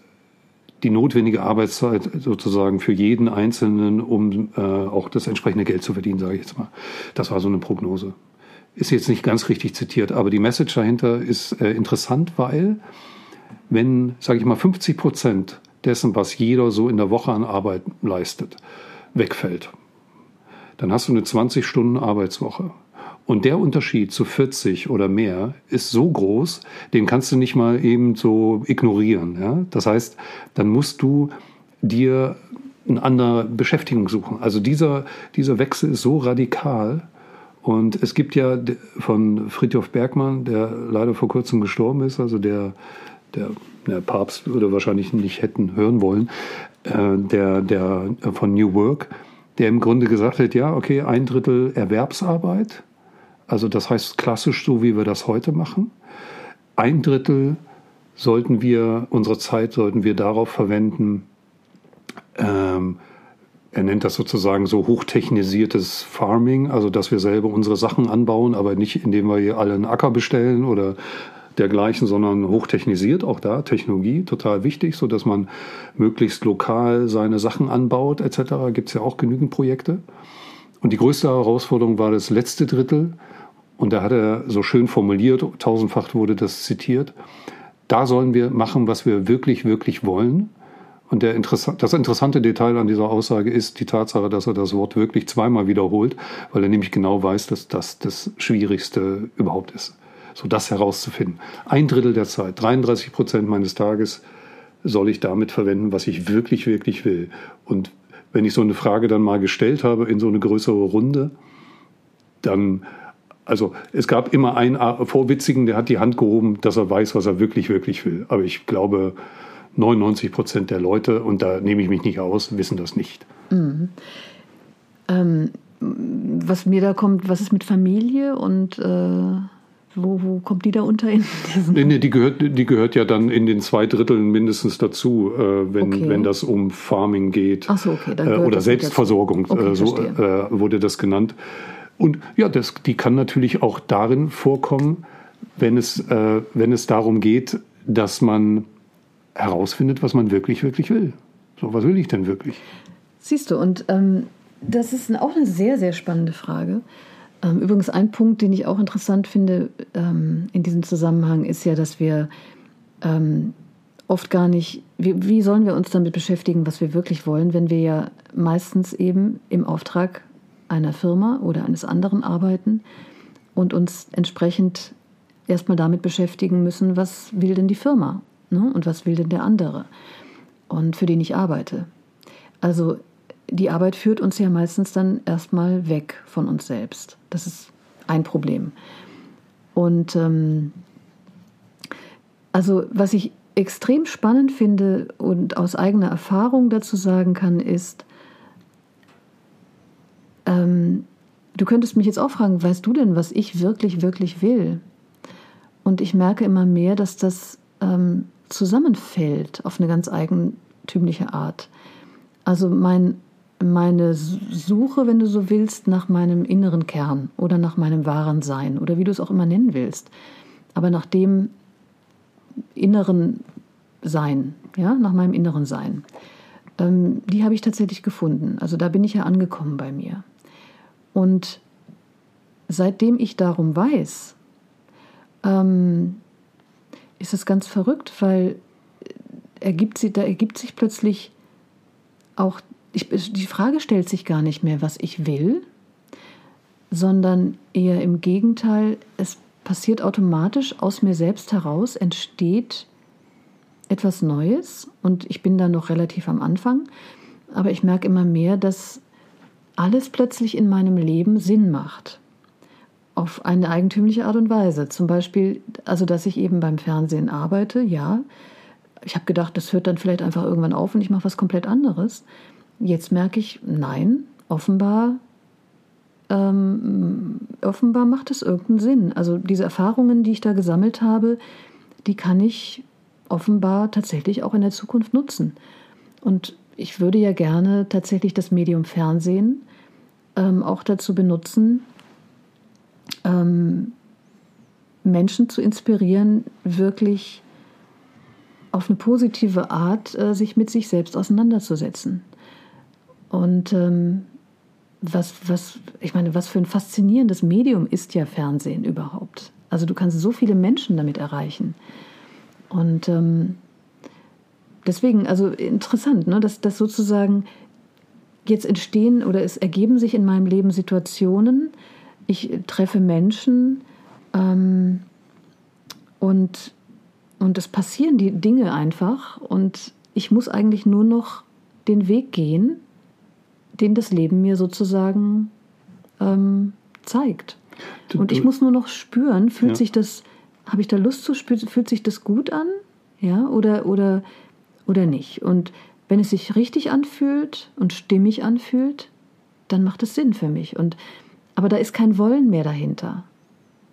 Speaker 2: die notwendige Arbeitszeit sozusagen für jeden Einzelnen, um äh, auch das entsprechende Geld zu verdienen, sage ich jetzt mal. Das war so eine Prognose. Ist jetzt nicht ganz richtig zitiert, aber die Message dahinter ist äh, interessant, weil wenn, sage ich mal, 50 Prozent dessen, was jeder so in der Woche an Arbeit leistet, wegfällt, dann hast du eine 20 Stunden Arbeitswoche. Und der Unterschied zu 40 oder mehr ist so groß, den kannst du nicht mal eben so ignorieren. Ja? Das heißt, dann musst du dir eine andere Beschäftigung suchen. Also dieser, dieser Wechsel ist so radikal. Und es gibt ja von Friedhof Bergmann, der leider vor kurzem gestorben ist, also der, der, der Papst würde wahrscheinlich nicht hätten hören wollen, äh, der, der von New Work, der im Grunde gesagt hat, ja, okay, ein Drittel Erwerbsarbeit, also das heißt klassisch so, wie wir das heute machen. Ein Drittel sollten wir, unsere Zeit sollten wir darauf verwenden, ähm, er nennt das sozusagen so hochtechnisiertes Farming, also dass wir selber unsere Sachen anbauen, aber nicht indem wir hier alle einen Acker bestellen oder dergleichen, sondern hochtechnisiert, auch da Technologie total wichtig, so dass man möglichst lokal seine Sachen anbaut etc. Gibt es ja auch genügend Projekte. Und die größte Herausforderung war das letzte Drittel. Und da hat er so schön formuliert, tausendfach wurde das zitiert. Da sollen wir machen, was wir wirklich, wirklich wollen. Und der Interessa das interessante Detail an dieser Aussage ist die Tatsache, dass er das Wort wirklich zweimal wiederholt, weil er nämlich genau weiß, dass das das Schwierigste überhaupt ist so das herauszufinden. Ein Drittel der Zeit, 33 Prozent meines Tages soll ich damit verwenden, was ich wirklich, wirklich will. Und wenn ich so eine Frage dann mal gestellt habe in so eine größere Runde, dann, also es gab immer einen Vorwitzigen, der hat die Hand gehoben, dass er weiß, was er wirklich, wirklich will. Aber ich glaube, 99 Prozent der Leute, und da nehme ich mich nicht aus, wissen das nicht. Mhm.
Speaker 1: Ähm, was mir da kommt, was ist mit Familie und äh wo, wo kommt die da unter in
Speaker 2: diesem? Nee, nee, die gehört, die gehört ja dann in den zwei Dritteln mindestens dazu, äh, wenn, okay. wenn das um Farming geht.
Speaker 1: Ach so, okay.
Speaker 2: Dann äh, oder Selbstversorgung, okay, äh, so äh, wurde das genannt. Und ja, das, die kann natürlich auch darin vorkommen, wenn es, äh, wenn es darum geht, dass man herausfindet, was man wirklich, wirklich will. So, was will ich denn wirklich?
Speaker 1: Siehst du, und ähm, das ist auch eine sehr, sehr spannende Frage. Ähm, übrigens ein Punkt, den ich auch interessant finde ähm, in diesem Zusammenhang, ist ja, dass wir ähm, oft gar nicht, wie, wie sollen wir uns damit beschäftigen, was wir wirklich wollen, wenn wir ja meistens eben im Auftrag einer Firma oder eines anderen arbeiten und uns entsprechend erstmal damit beschäftigen müssen, was will denn die Firma ne? und was will denn der andere und für den ich arbeite. Also die Arbeit führt uns ja meistens dann erstmal weg von uns selbst. Das ist ein Problem. Und ähm, also was ich extrem spannend finde und aus eigener Erfahrung dazu sagen kann, ist, ähm, du könntest mich jetzt auch fragen, weißt du denn, was ich wirklich, wirklich will? Und ich merke immer mehr, dass das ähm, zusammenfällt auf eine ganz eigentümliche Art. Also mein meine Suche, wenn du so willst, nach meinem inneren Kern oder nach meinem wahren Sein oder wie du es auch immer nennen willst. Aber nach dem inneren Sein, ja, nach meinem inneren Sein. Ähm, die habe ich tatsächlich gefunden. Also da bin ich ja angekommen bei mir. Und seitdem ich darum weiß, ähm, ist es ganz verrückt, weil ergibt sie, da ergibt sich plötzlich auch ich, die Frage stellt sich gar nicht mehr, was ich will, sondern eher im Gegenteil, es passiert automatisch aus mir selbst heraus, entsteht etwas Neues. Und ich bin da noch relativ am Anfang, aber ich merke immer mehr, dass alles plötzlich in meinem Leben Sinn macht. Auf eine eigentümliche Art und Weise. Zum Beispiel, also dass ich eben beim Fernsehen arbeite, ja. Ich habe gedacht, das hört dann vielleicht einfach irgendwann auf und ich mache was komplett anderes. Jetzt merke ich, nein, offenbar, ähm, offenbar macht es irgendeinen Sinn. Also diese Erfahrungen, die ich da gesammelt habe, die kann ich offenbar tatsächlich auch in der Zukunft nutzen. Und ich würde ja gerne tatsächlich das Medium Fernsehen ähm, auch dazu benutzen, ähm, Menschen zu inspirieren, wirklich auf eine positive Art äh, sich mit sich selbst auseinanderzusetzen. Und ähm, was, was, ich meine, was für ein faszinierendes Medium ist ja Fernsehen überhaupt. Also du kannst so viele Menschen damit erreichen. Und ähm, deswegen, also interessant, ne, dass, dass sozusagen jetzt entstehen oder es ergeben sich in meinem Leben Situationen, ich treffe Menschen ähm, und, und es passieren die Dinge einfach und ich muss eigentlich nur noch den Weg gehen, den das Leben mir sozusagen ähm, zeigt. Und ich muss nur noch spüren, fühlt ja. sich das, habe ich da Lust zu spüren, fühlt sich das gut an? Ja, oder, oder, oder nicht? Und wenn es sich richtig anfühlt und stimmig anfühlt, dann macht es Sinn für mich. Und, aber da ist kein Wollen mehr dahinter.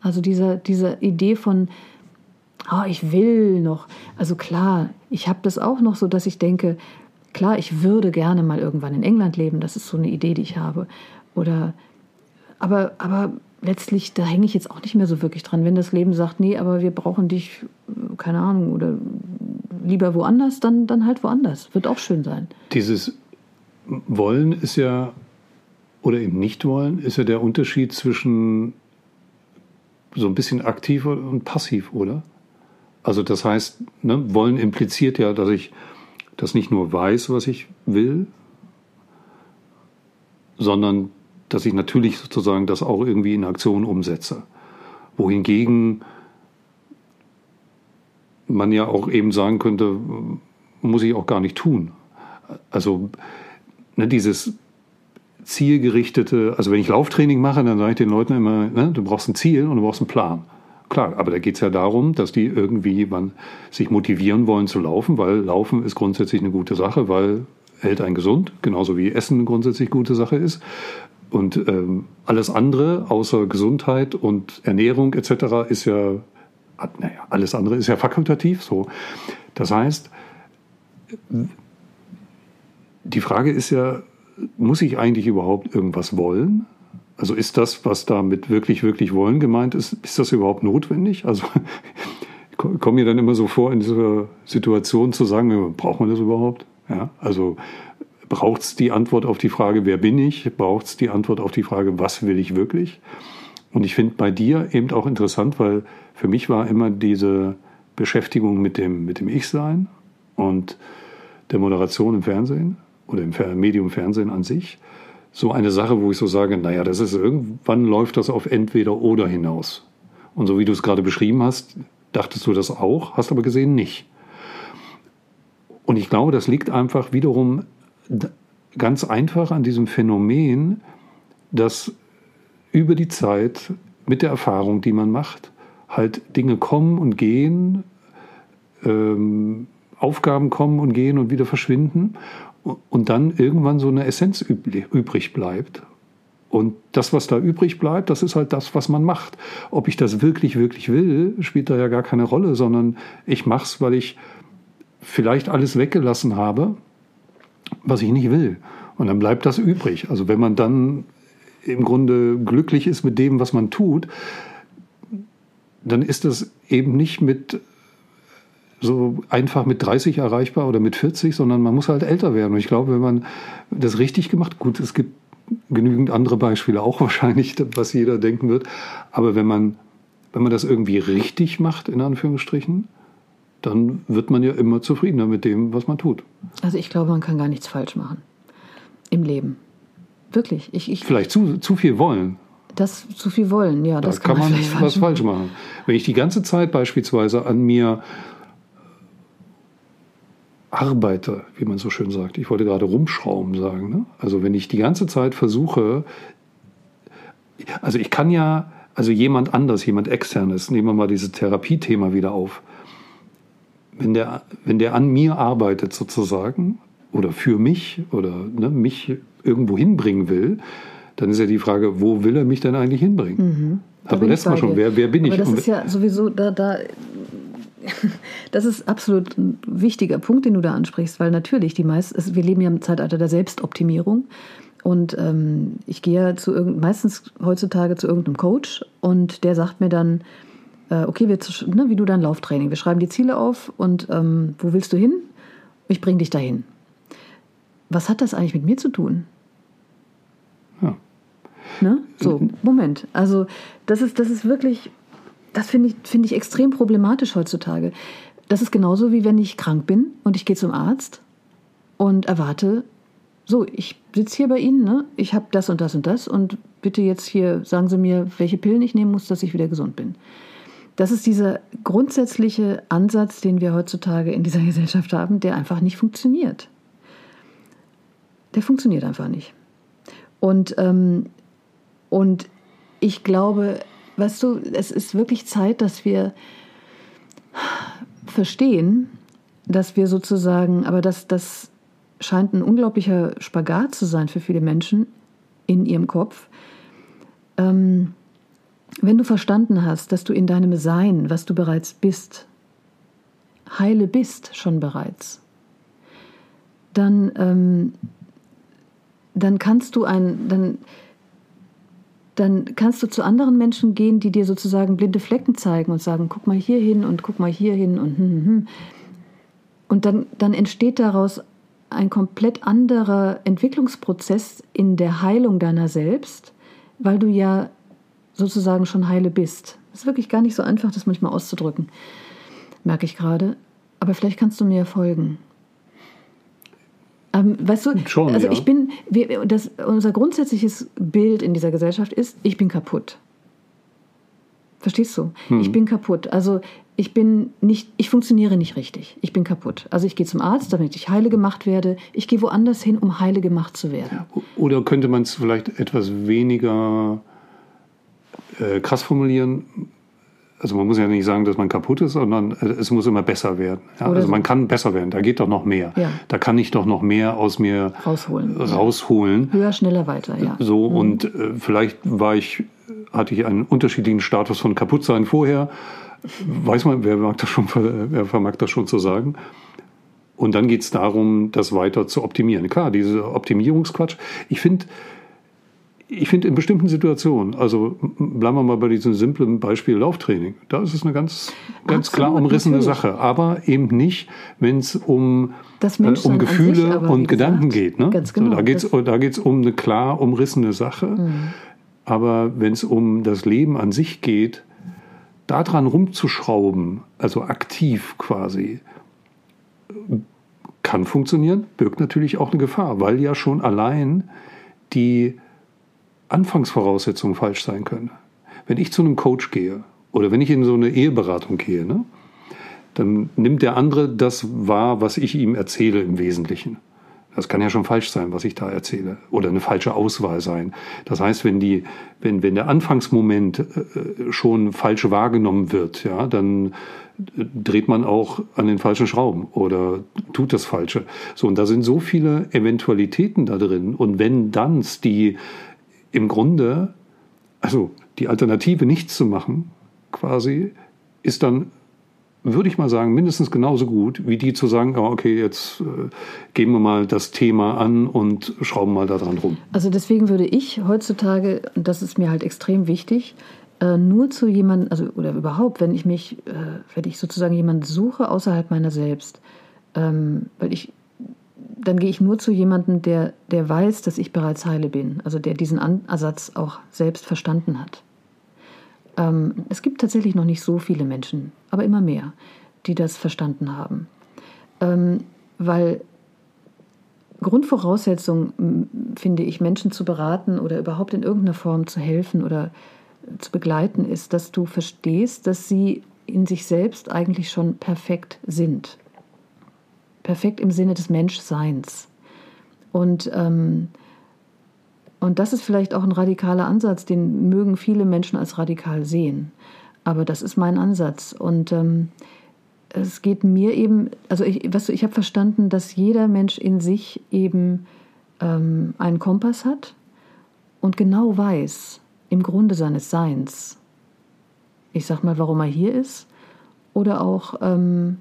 Speaker 1: Also diese, diese Idee von, oh, ich will noch. Also klar, ich habe das auch noch so, dass ich denke, klar, ich würde gerne mal irgendwann in England leben. Das ist so eine Idee, die ich habe. Oder, aber, aber letztlich, da hänge ich jetzt auch nicht mehr so wirklich dran. Wenn das Leben sagt, nee, aber wir brauchen dich, keine Ahnung, oder lieber woanders, dann, dann halt woanders. Wird auch schön sein.
Speaker 2: Dieses Wollen ist ja, oder eben nicht wollen, ist ja der Unterschied zwischen so ein bisschen aktiv und passiv, oder? Also das heißt, ne, wollen impliziert ja, dass ich das nicht nur weiß, was ich will, sondern dass ich natürlich sozusagen das auch irgendwie in Aktion umsetze. Wohingegen man ja auch eben sagen könnte, muss ich auch gar nicht tun. Also ne, dieses zielgerichtete, also wenn ich Lauftraining mache, dann sage ich den Leuten immer, ne, du brauchst ein Ziel und du brauchst einen Plan. Klar, aber da geht es ja darum, dass die irgendwie man, sich motivieren wollen zu laufen, weil Laufen ist grundsätzlich eine gute Sache, weil hält einen gesund, genauso wie Essen eine grundsätzlich gute Sache ist. Und ähm, alles andere außer Gesundheit und Ernährung etc. ist ja, naja, alles andere ist ja fakultativ so. Das heißt, die Frage ist ja, muss ich eigentlich überhaupt irgendwas wollen? Also ist das, was damit wirklich, wirklich wollen gemeint ist, ist das überhaupt notwendig? Also ich komme mir dann immer so vor, in dieser Situation zu sagen, braucht man das überhaupt? Ja, also braucht es die Antwort auf die Frage, wer bin ich? Braucht es die Antwort auf die Frage, was will ich wirklich? Und ich finde bei dir eben auch interessant, weil für mich war immer diese Beschäftigung mit dem, mit dem Ich-Sein und der Moderation im Fernsehen oder im Medium Fernsehen an sich so eine Sache, wo ich so sage, naja, das ist irgendwann läuft das auf entweder oder hinaus. Und so wie du es gerade beschrieben hast, dachtest du das auch, hast aber gesehen nicht. Und ich glaube, das liegt einfach wiederum ganz einfach an diesem Phänomen, dass über die Zeit mit der Erfahrung, die man macht, halt Dinge kommen und gehen, ähm, Aufgaben kommen und gehen und wieder verschwinden und dann irgendwann so eine Essenz übrig bleibt. Und das, was da übrig bleibt, das ist halt das, was man macht. Ob ich das wirklich, wirklich will, spielt da ja gar keine Rolle, sondern ich mache es, weil ich vielleicht alles weggelassen habe, was ich nicht will. Und dann bleibt das übrig. Also wenn man dann im Grunde glücklich ist mit dem, was man tut, dann ist das eben nicht mit so einfach mit 30 erreichbar oder mit 40, sondern man muss halt älter werden. Und ich glaube, wenn man das richtig gemacht, gut, es gibt genügend andere Beispiele auch wahrscheinlich, was jeder denken wird. Aber wenn man, wenn man das irgendwie richtig macht, in Anführungsstrichen, dann wird man ja immer zufriedener mit dem, was man tut.
Speaker 1: Also ich glaube, man kann gar nichts falsch machen im Leben. Wirklich. Ich, ich,
Speaker 2: Vielleicht zu, zu viel wollen.
Speaker 1: Das zu viel wollen, ja, das
Speaker 2: da kann, man, man was falsch falsch machen. Wenn ich die ganze Zeit beispielsweise an mir arbeite, wie man so schön sagt. Ich wollte gerade rumschrauben sagen. Ne? Also wenn ich die ganze Zeit versuche, also ich kann ja, also jemand anders, jemand externes, nehmen wir mal dieses Therapiethema wieder auf. Wenn der, wenn der an mir arbeitet sozusagen oder für mich oder ne, mich irgendwo hinbringen will, dann ist ja die Frage, wo will er mich denn eigentlich hinbringen? Mhm. Aber letztes Mal schon, wer, wer bin
Speaker 1: Aber
Speaker 2: ich?
Speaker 1: Das ist ja sowieso, da, da das ist absolut ein wichtiger Punkt, den du da ansprichst, weil natürlich die meisten, wir leben ja im Zeitalter der Selbstoptimierung. Und ähm, ich gehe zu irgend, meistens heutzutage zu irgendeinem Coach und der sagt mir dann, äh, okay, wir, ne, wie du dein Lauftraining, wir schreiben die Ziele auf und ähm, wo willst du hin? Ich bringe dich dahin. Was hat das eigentlich mit mir zu tun? Ja. Ne? So, Moment. Also das ist, das ist wirklich das finde ich, find ich extrem problematisch heutzutage. Das ist genauso wie wenn ich krank bin und ich gehe zum Arzt und erwarte, so, ich sitze hier bei Ihnen, ne? ich habe das und das und das und bitte jetzt hier, sagen Sie mir, welche Pillen ich nehmen muss, dass ich wieder gesund bin. Das ist dieser grundsätzliche Ansatz, den wir heutzutage in dieser Gesellschaft haben, der einfach nicht funktioniert. Der funktioniert einfach nicht. Und, ähm, und ich glaube, weißt du, es ist wirklich Zeit, dass wir verstehen, dass wir sozusagen, aber das, das scheint ein unglaublicher Spagat zu sein für viele Menschen in ihrem Kopf. Ähm, wenn du verstanden hast, dass du in deinem Sein, was du bereits bist, heile bist schon bereits, dann, ähm, dann kannst du ein, dann, dann kannst du zu anderen Menschen gehen, die dir sozusagen blinde Flecken zeigen und sagen, guck mal hier hin und guck mal hier hin und hm, hm, hm. Und dann, dann entsteht daraus ein komplett anderer Entwicklungsprozess in der Heilung deiner selbst, weil du ja sozusagen schon heile bist. Es ist wirklich gar nicht so einfach, das manchmal auszudrücken, merke ich gerade. Aber vielleicht kannst du mir folgen. Ähm, weißt du,
Speaker 2: Schon,
Speaker 1: also
Speaker 2: ja.
Speaker 1: ich bin, wir, das, unser grundsätzliches Bild in dieser Gesellschaft ist, ich bin kaputt. Verstehst du?
Speaker 2: Hm.
Speaker 1: Ich bin kaputt. Also ich bin nicht, ich funktioniere nicht richtig. Ich bin kaputt. Also ich gehe zum Arzt, damit ich heile gemacht werde. Ich gehe woanders hin, um heile gemacht zu werden.
Speaker 2: Oder könnte man es vielleicht etwas weniger äh, krass formulieren? Also man muss ja nicht sagen, dass man kaputt ist, sondern äh, es muss immer besser werden. Ja? Also
Speaker 1: so.
Speaker 2: man kann besser werden. Da geht doch noch mehr.
Speaker 1: Ja.
Speaker 2: Da kann ich doch noch mehr aus mir
Speaker 1: Rausholen.
Speaker 2: rausholen.
Speaker 1: Höher, schneller, weiter, ja.
Speaker 2: So und äh, vielleicht war ich, hatte ich einen unterschiedlichen Status von Kaputtsein vorher. Weiß man, wer mag das schon, wer vermag das schon zu sagen? Und dann geht es darum, das weiter zu optimieren. Klar, diese Optimierungsquatsch. Ich finde, ich finde in bestimmten Situationen, also bleiben wir mal bei diesem simplen Beispiel Lauftraining, da ist es eine ganz, ganz
Speaker 1: Absolut,
Speaker 2: klar umrissene
Speaker 1: natürlich.
Speaker 2: Sache. Aber eben nicht, wenn es um, äh, um Gefühle
Speaker 1: aber
Speaker 2: und Gedanken
Speaker 1: gesagt,
Speaker 2: geht. Ne?
Speaker 1: ganz genau,
Speaker 2: So, da geht es da geht's um eine klar umrissene Sache.
Speaker 1: Mhm.
Speaker 2: Aber wenn es um das Leben an sich geht, daran rumzuschrauben, also aktiv quasi, kann funktionieren, birgt natürlich auch eine Gefahr, weil ja schon allein die Anfangsvoraussetzungen falsch sein können. Wenn ich zu einem Coach gehe oder wenn ich in so eine Eheberatung gehe, ne, dann nimmt der andere das wahr, was ich ihm erzähle im Wesentlichen. Das kann ja schon falsch sein, was ich da erzähle. Oder eine falsche Auswahl sein. Das heißt, wenn, die, wenn, wenn der Anfangsmoment äh, schon falsch wahrgenommen wird, ja, dann äh, dreht man auch an den falschen Schrauben oder tut das Falsche. So, und da sind so viele Eventualitäten da drin. Und wenn dann die im Grunde, also die Alternative nichts zu machen, quasi, ist dann würde ich mal sagen, mindestens genauso gut, wie die zu sagen, oh, okay, jetzt äh, gehen wir mal das Thema an und schrauben mal da dran rum.
Speaker 1: Also deswegen würde ich heutzutage, und das ist mir halt extrem wichtig, äh, nur zu jemandem, also oder überhaupt, wenn ich mich, äh, wenn ich sozusagen jemanden suche außerhalb meiner selbst, ähm, weil ich, dann gehe ich nur zu jemandem, der, der weiß, dass ich bereits heile bin, also der diesen Ansatz auch selbst verstanden hat. Ähm, es gibt tatsächlich noch nicht so viele Menschen, aber immer mehr, die das verstanden haben. Ähm, weil Grundvoraussetzung, finde ich, Menschen zu beraten oder überhaupt in irgendeiner Form zu helfen oder zu begleiten, ist, dass du verstehst, dass sie in sich selbst eigentlich schon perfekt sind. Perfekt im Sinne des Menschseins. Und, ähm, und das ist vielleicht auch ein radikaler Ansatz, den mögen viele Menschen als radikal sehen. Aber das ist mein Ansatz. Und ähm, es geht mir eben, also ich, weißt du, ich habe verstanden, dass jeder Mensch in sich eben ähm, einen Kompass hat und genau weiß, im Grunde seines Seins, ich sag mal, warum er hier ist oder auch, ähm,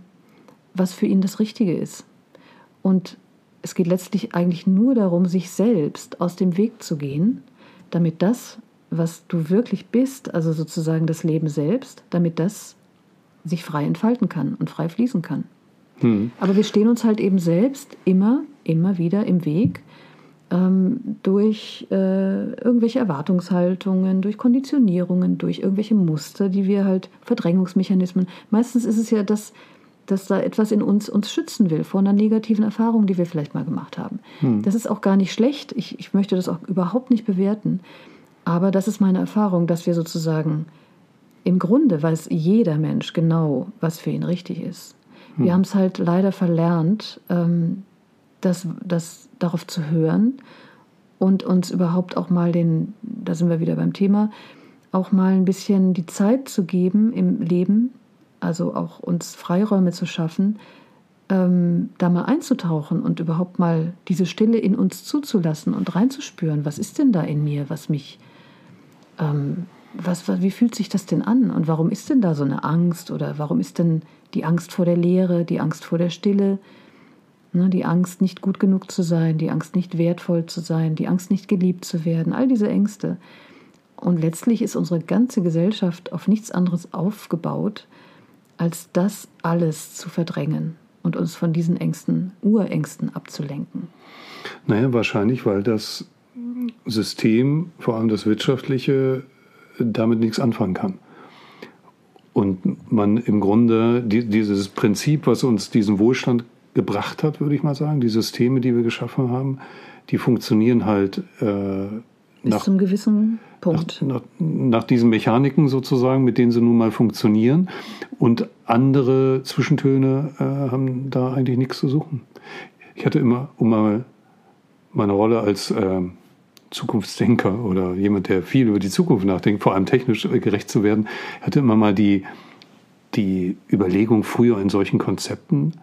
Speaker 1: was für ihn das Richtige ist. Und es geht letztlich eigentlich nur darum, sich selbst aus dem Weg zu gehen, damit das, was du wirklich bist, also sozusagen das Leben selbst, damit das sich frei entfalten kann und frei fließen kann.
Speaker 2: Hm.
Speaker 1: Aber wir stehen uns halt eben selbst immer, immer wieder im Weg ähm, durch äh, irgendwelche Erwartungshaltungen, durch Konditionierungen, durch irgendwelche Muster, die wir halt, Verdrängungsmechanismen. Meistens ist es ja das, dass da etwas in uns uns schützen will vor einer negativen Erfahrung, die wir vielleicht mal gemacht haben. Das ist auch gar nicht schlecht. Ich, ich möchte das auch überhaupt nicht bewerten. Aber das ist meine Erfahrung, dass wir sozusagen im Grunde weiß jeder Mensch genau, was für ihn richtig ist. Wir hm. haben es halt leider verlernt, ähm, das, das darauf zu hören und uns überhaupt auch mal den, da sind wir wieder beim Thema, auch mal ein bisschen die Zeit zu geben im Leben, also auch uns Freiräume zu schaffen, ähm, da mal einzutauchen und überhaupt mal diese Stille in uns zuzulassen und reinzuspüren, was ist denn da in mir, was mich, ähm, was, wie fühlt sich das denn an und warum ist denn da so eine Angst oder warum ist denn die Angst vor der Leere, die Angst vor der Stille, ne, die Angst nicht gut genug zu sein, die Angst nicht wertvoll zu sein, die Angst nicht geliebt zu werden, all diese Ängste. Und letztlich ist unsere ganze Gesellschaft auf nichts anderes aufgebaut, als das alles zu verdrängen und uns von diesen Ängsten, Urängsten abzulenken?
Speaker 2: Naja, wahrscheinlich, weil das System, vor allem das wirtschaftliche, damit nichts anfangen kann. Und man im Grunde die, dieses Prinzip, was uns diesen Wohlstand gebracht hat, würde ich mal sagen, die Systeme, die wir geschaffen haben, die funktionieren halt äh,
Speaker 1: bis nach, zum gewissen Punkt.
Speaker 2: Nach, nach, nach, diesen Mechaniken sozusagen, mit denen sie nun mal funktionieren. Und andere Zwischentöne äh, haben da eigentlich nichts zu suchen. Ich hatte immer, um mal meine Rolle als äh, Zukunftsdenker oder jemand, der viel über die Zukunft nachdenkt, vor allem technisch gerecht zu werden, hatte immer mal die, die Überlegung früher in solchen Konzepten,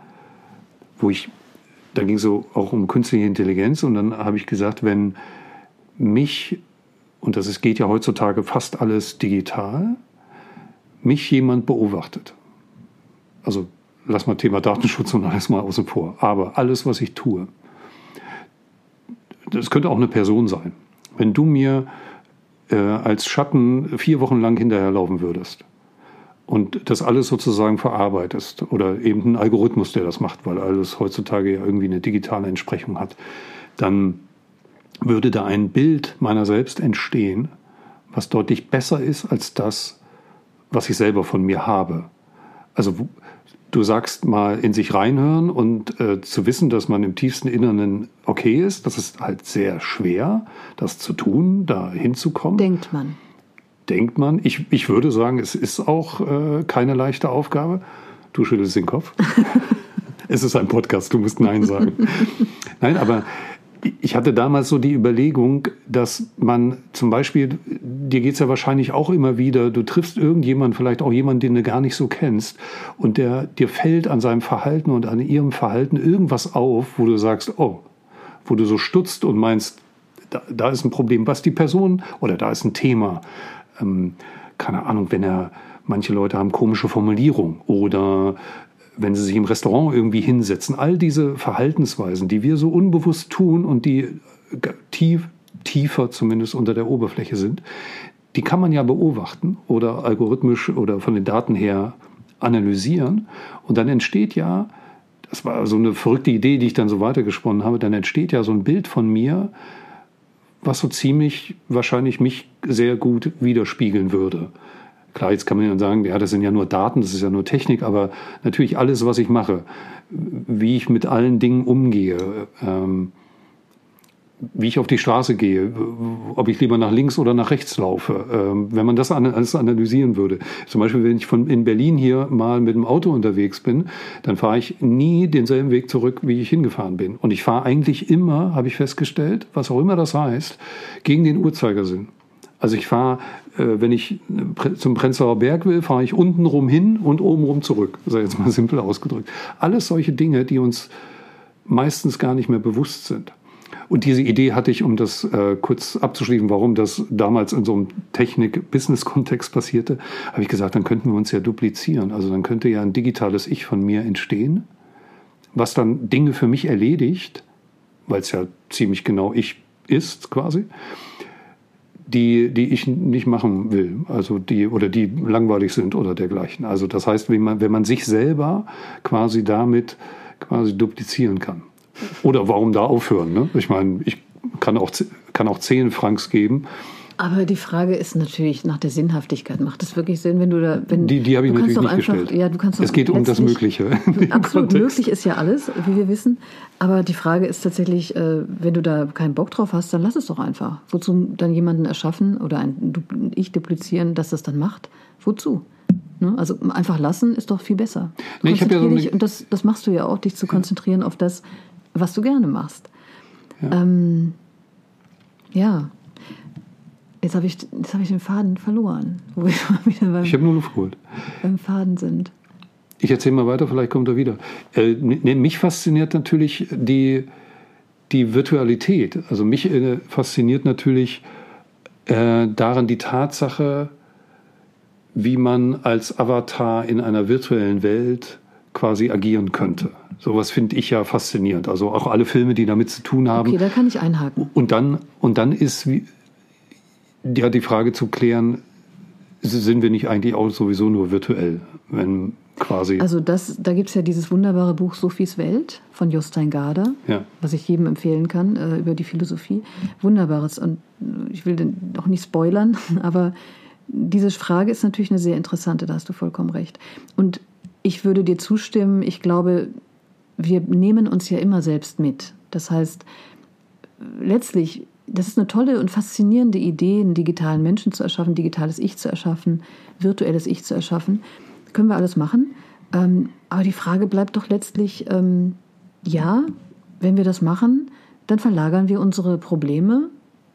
Speaker 2: wo ich, da ging es so auch um künstliche Intelligenz und dann habe ich gesagt, wenn mich, und das geht ja heutzutage fast alles digital, mich jemand beobachtet. Also lass mal Thema Datenschutz und alles mal außen vor. Aber alles, was ich tue, das könnte auch eine Person sein. Wenn du mir äh, als Schatten vier Wochen lang hinterherlaufen würdest und das alles sozusagen verarbeitest oder eben ein Algorithmus, der das macht, weil alles heutzutage ja irgendwie eine digitale Entsprechung hat, dann würde da ein Bild meiner selbst entstehen, was deutlich besser ist als das, was ich selber von mir habe. Also du sagst mal in sich reinhören und äh, zu wissen, dass man im tiefsten Inneren okay ist, das ist halt sehr schwer, das zu tun, da hinzukommen.
Speaker 1: Denkt man.
Speaker 2: Denkt man. Ich, ich würde sagen, es ist auch äh, keine leichte Aufgabe. Du schüttelst den Kopf. es ist ein Podcast, du musst Nein sagen. Nein, aber ich hatte damals so die Überlegung, dass man zum Beispiel, dir geht es ja wahrscheinlich auch immer wieder, du triffst irgendjemanden, vielleicht auch jemanden, den du gar nicht so kennst, und der dir fällt an seinem Verhalten und an ihrem Verhalten irgendwas auf, wo du sagst, oh, wo du so stutzt und meinst, da, da ist ein Problem, was die Person oder da ist ein Thema. Ähm, keine Ahnung, wenn er, manche Leute haben komische Formulierungen oder wenn sie sich im Restaurant irgendwie hinsetzen, all diese Verhaltensweisen, die wir so unbewusst tun und die tief, tiefer zumindest unter der Oberfläche sind, die kann man ja beobachten oder algorithmisch oder von den Daten her analysieren. Und dann entsteht ja, das war so eine verrückte Idee, die ich dann so weitergesponnen habe, dann entsteht ja so ein Bild von mir, was so ziemlich wahrscheinlich mich sehr gut widerspiegeln würde. Klar, jetzt kann man ja sagen, ja, das sind ja nur Daten, das ist ja nur Technik, aber natürlich alles, was ich mache, wie ich mit allen Dingen umgehe, ähm, wie ich auf die Straße gehe, ob ich lieber nach links oder nach rechts laufe, ähm, wenn man das alles analysieren würde. Zum Beispiel, wenn ich von in Berlin hier mal mit dem Auto unterwegs bin, dann fahre ich nie denselben Weg zurück, wie ich hingefahren bin. Und ich fahre eigentlich immer, habe ich festgestellt, was auch immer das heißt, gegen den Uhrzeigersinn. Also ich fahre, wenn ich äh, zum Prenzlauer Berg will, fahre ich unten rum hin und oben rum zurück. Ist jetzt mal simpel ausgedrückt. Alles solche Dinge, die uns meistens gar nicht mehr bewusst sind. Und diese Idee hatte ich, um das äh, kurz abzuschließen, warum das damals in so einem Technik-Business-Kontext passierte, habe ich gesagt, dann könnten wir uns ja duplizieren. Also dann könnte ja ein digitales Ich von mir entstehen, was dann Dinge für mich erledigt, weil es ja ziemlich genau ich ist quasi die, die ich nicht machen will, also die oder die langweilig sind oder dergleichen. Also das heißt, wenn man, wenn man sich selber quasi damit quasi duplizieren kann. Oder warum da aufhören? Ne? Ich meine, ich kann auch, kann auch 10 Franks geben
Speaker 1: Aber die Frage ist natürlich nach der Sinnhaftigkeit. Macht es wirklich Sinn, wenn du da, wenn
Speaker 2: Die, die habe ich natürlich nicht
Speaker 1: einfach,
Speaker 2: gestellt.
Speaker 1: Ja, du kannst
Speaker 2: es geht um das Mögliche.
Speaker 1: Absolut möglich ist ja alles, wie wir wissen. Aber die Frage ist tatsächlich, äh, wenn du da keinen Bock drauf hast, dann lass es doch einfach. Wozu dann jemanden erschaffen oder ein Ich duplizieren, dass das dann macht? Wozu? Ne? Also einfach lassen ist doch viel besser.
Speaker 2: Nee, ich ja so
Speaker 1: dich, und das, das machst du ja auch, dich zu konzentrieren auf das, was du gerne machst. Ähm, ja. Jetzt habe ich, jetzt hab ich den Faden verloren, wo wir wieder beim,
Speaker 2: Ich habe nur Luft geholt.
Speaker 1: beim Faden sind.
Speaker 2: Ich erzähle mal weiter, vielleicht kommt er wieder. Äh, ne, mich fasziniert natürlich die, die Virtualität. Also mich äh, fasziniert natürlich äh, daran die Tatsache, wie man als Avatar in einer virtuellen Welt quasi agieren könnte. Sowas finde ich ja faszinierend. Also auch alle Filme, die damit zu tun haben.
Speaker 1: Okay, da kann ich einhaken.
Speaker 2: Und dann, und dann ist ja die Frage zu klären, sind wir nicht eigentlich auch sowieso nur virtuell, wenn quasi.
Speaker 1: Also das, da gibt es ja dieses wunderbare Buch Sophies Welt von Jostein Garder,
Speaker 2: Ja.
Speaker 1: was ich jedem empfehlen kann äh, über die Philosophie. Wunderbares. Und ich will den auch nicht spoilern, aber diese Frage ist natürlich eine sehr interessante, da hast du vollkommen recht. Und ich würde dir zustimmen, ich glaube, wir nehmen uns ja immer selbst mit. Das heißt, letztlich, das ist eine tolle und faszinierende Idee, einen digitalen Menschen zu erschaffen, digitales Ich zu erschaffen, virtuelles Ich zu erschaffen. Können wir alles machen. Ähm, aber die Frage bleibt doch letztlich, ähm, ja, wenn wir das machen, dann verlagern wir unsere Probleme,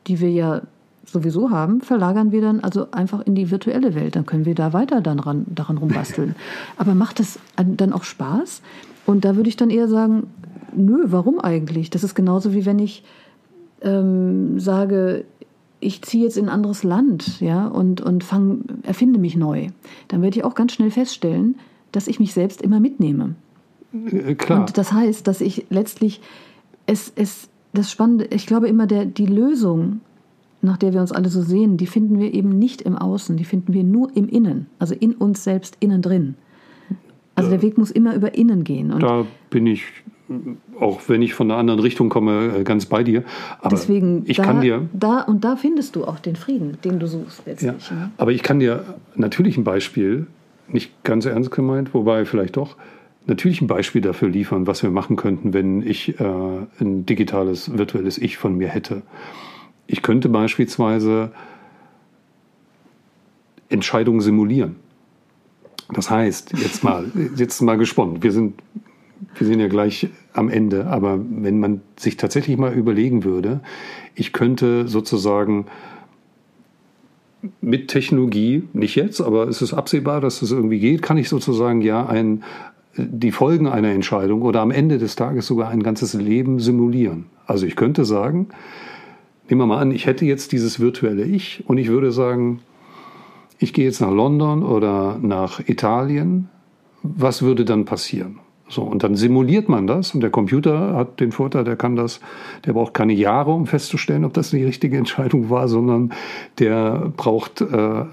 Speaker 1: die wir ja sowieso haben, verlagern wir dann also einfach in die virtuelle Welt. Dann können wir da weiter dann ran, daran rumbasteln. Aber macht das dann auch Spaß? Und da würde ich dann eher sagen, nö, warum eigentlich? Das ist genauso wie wenn ich ähm, sage, ich ziehe jetzt in ein anderes Land, ja, und, und fang, erfinde mich neu. Dann werde ich auch ganz schnell feststellen, dass ich mich selbst immer mitnehme.
Speaker 2: Äh, klar.
Speaker 1: Und das heißt, dass ich letztlich es, es das Spannende, ich glaube immer, der, die Lösung, nach der wir uns alle so sehen, die finden wir eben nicht im Außen, die finden wir nur im Innen, also in uns selbst innen drin. Also der Weg muss immer über innen gehen. Und
Speaker 2: da bin ich, auch wenn ich von einer anderen Richtung komme, äh, ganz bei dir. Aber
Speaker 1: deswegen,
Speaker 2: ich
Speaker 1: da,
Speaker 2: kann dir.
Speaker 1: da und da findest du auch den Frieden, den du suchst
Speaker 2: Ja,
Speaker 1: letztlich. ne?
Speaker 2: aber ich kann dir natürlich ein Beispiel, nicht ganz ernst gemeint, wobei vielleicht doch, natürlich ein Beispiel dafür liefern, was wir machen könnten, wenn ich äh, ein digitales, virtuelles Ich von mir hätte. Ich könnte beispielsweise Entscheidungen simulieren. Das heißt, jetzt mal, jetzt mal gesponnen. Wir sind, wir sind ja gleich am Ende, aber wenn man sich tatsächlich mal überlegen würde, ich könnte sozusagen mit Technologie, nicht jetzt, aber es ist absehbar, dass es irgendwie geht, kann ich sozusagen ja ein, die Folgen einer Entscheidung oder am Ende des Tages sogar ein ganzes Leben simulieren. Also ich könnte sagen, nehmen wir mal an, ich hätte jetzt dieses virtuelle Ich und ich würde sagen, ich gehe jetzt nach London oder nach Italien, was würde dann passieren? So, und dann simuliert man das und der Computer hat den Vorteil, der kann das, der braucht keine Jahre, um festzustellen, ob das die richtige Entscheidung war, sondern der braucht äh,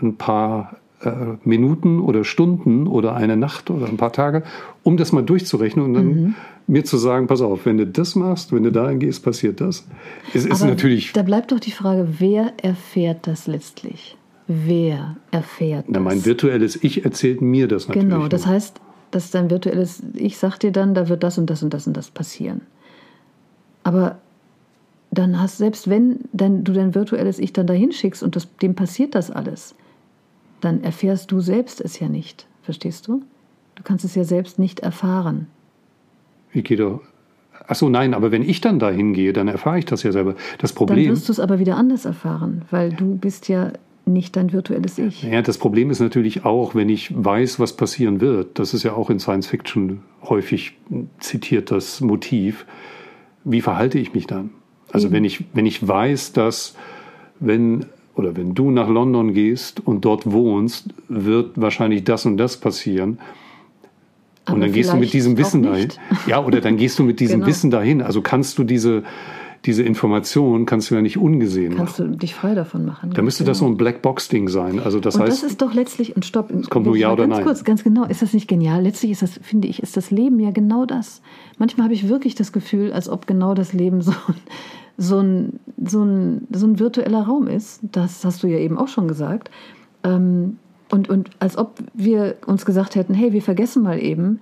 Speaker 2: ein paar äh, Minuten oder Stunden oder eine Nacht oder ein paar Tage, um das mal durchzurechnen und dann
Speaker 1: Mhm.
Speaker 2: mir zu sagen, pass auf, wenn du das machst, wenn du dahin gehst, passiert das. Es ist
Speaker 1: Aber
Speaker 2: natürlich,
Speaker 1: Da bleibt doch die Frage, wer erfährt das letztlich? Wer erfährt
Speaker 2: na,
Speaker 1: das?
Speaker 2: mein virtuelles Ich erzählt mir das natürlich.
Speaker 1: Genau, das heißt, dass dein virtuelles Ich sagt dir dann, da wird das und das und das und das passieren. Aber dann hast, selbst wenn dein, du dein virtuelles Ich dann dahin schickst und das, dem passiert das alles, dann erfährst du selbst es ja nicht. Verstehst du? Du kannst es ja selbst nicht erfahren.
Speaker 2: Ich gehe doch. Ach so, nein, aber wenn ich dann dahin gehe, dann erfahre ich das ja selber. Das
Speaker 1: Dann
Speaker 2: Problem,
Speaker 1: wirst du es aber wieder anders erfahren, weil du bist ja nicht dein virtuelles Ich.
Speaker 2: ja, das Problem ist natürlich auch, wenn ich weiß, was passieren wird. Das ist ja auch in Science Fiction häufig zitiert das Motiv. Wie verhalte ich mich dann? Also
Speaker 1: Eben.
Speaker 2: wenn ich wenn ich weiß, dass wenn oder wenn du nach London gehst und dort wohnst, wird wahrscheinlich das und das passieren. Und
Speaker 1: Aber
Speaker 2: dann gehst du mit diesem Wissen dahin. Ja, oder dann gehst du mit diesem
Speaker 1: Genau.
Speaker 2: Wissen dahin. Also kannst du diese, diese Information kannst du ja nicht ungesehen
Speaker 1: Kannst
Speaker 2: machen.
Speaker 1: du dich frei davon machen.
Speaker 2: Da müsste das so ein Blackbox-Ding sein. Also das
Speaker 1: und
Speaker 2: heißt,
Speaker 1: das ist doch letztlich, und stopp, es
Speaker 2: kommt nur Ja oder
Speaker 1: ganz
Speaker 2: Nein.
Speaker 1: kurz, ganz genau, ist das nicht genial? Letztlich ist das, finde ich, ist das Leben ja genau das. Manchmal habe ich wirklich das Gefühl, als ob genau das Leben so, so ein, so, ein, so ein virtueller Raum ist. Das hast du ja eben auch schon gesagt. Ähm, und, und als ob wir uns gesagt hätten, hey, wir vergessen mal eben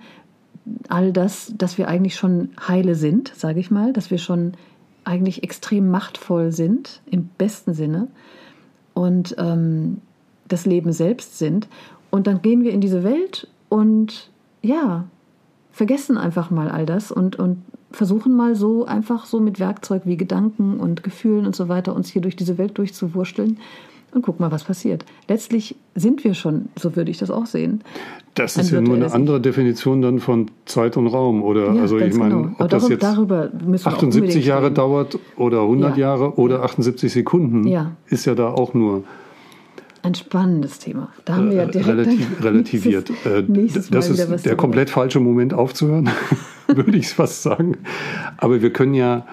Speaker 1: all das, dass wir eigentlich schon heile sind, sage ich mal, dass wir schon eigentlich extrem machtvoll sind, im besten Sinne, und ähm, das Leben selbst sind. Und dann gehen wir in diese Welt und ja, vergessen einfach mal all das und, und versuchen mal so einfach so mit Werkzeug wie Gedanken und Gefühlen und so weiter uns hier durch diese Welt durchzuwurschteln und guck mal, was passiert. Letztlich sind wir schon, so würde ich das auch sehen.
Speaker 2: Das ist ja nur eine andere Definition dann von Zeit und Raum, oder?
Speaker 1: Ja,
Speaker 2: also ich meine,
Speaker 1: genau.
Speaker 2: ob das jetzt
Speaker 1: darüber
Speaker 2: 78 Jahre dauert oder 100
Speaker 1: Ja.
Speaker 2: Jahre oder 78 Sekunden,
Speaker 1: Ja.
Speaker 2: ist ja da auch nur
Speaker 1: Ein spannendes Thema. Da haben wir ja
Speaker 2: äh,
Speaker 1: direkt
Speaker 2: relativ, relativiert.
Speaker 1: nächstes,
Speaker 2: Äh,
Speaker 1: nächstes
Speaker 2: das
Speaker 1: Mal wieder
Speaker 2: ist der
Speaker 1: darüber.
Speaker 2: komplett falsche Moment aufzuhören, würde ich fast sagen. Aber wir können ja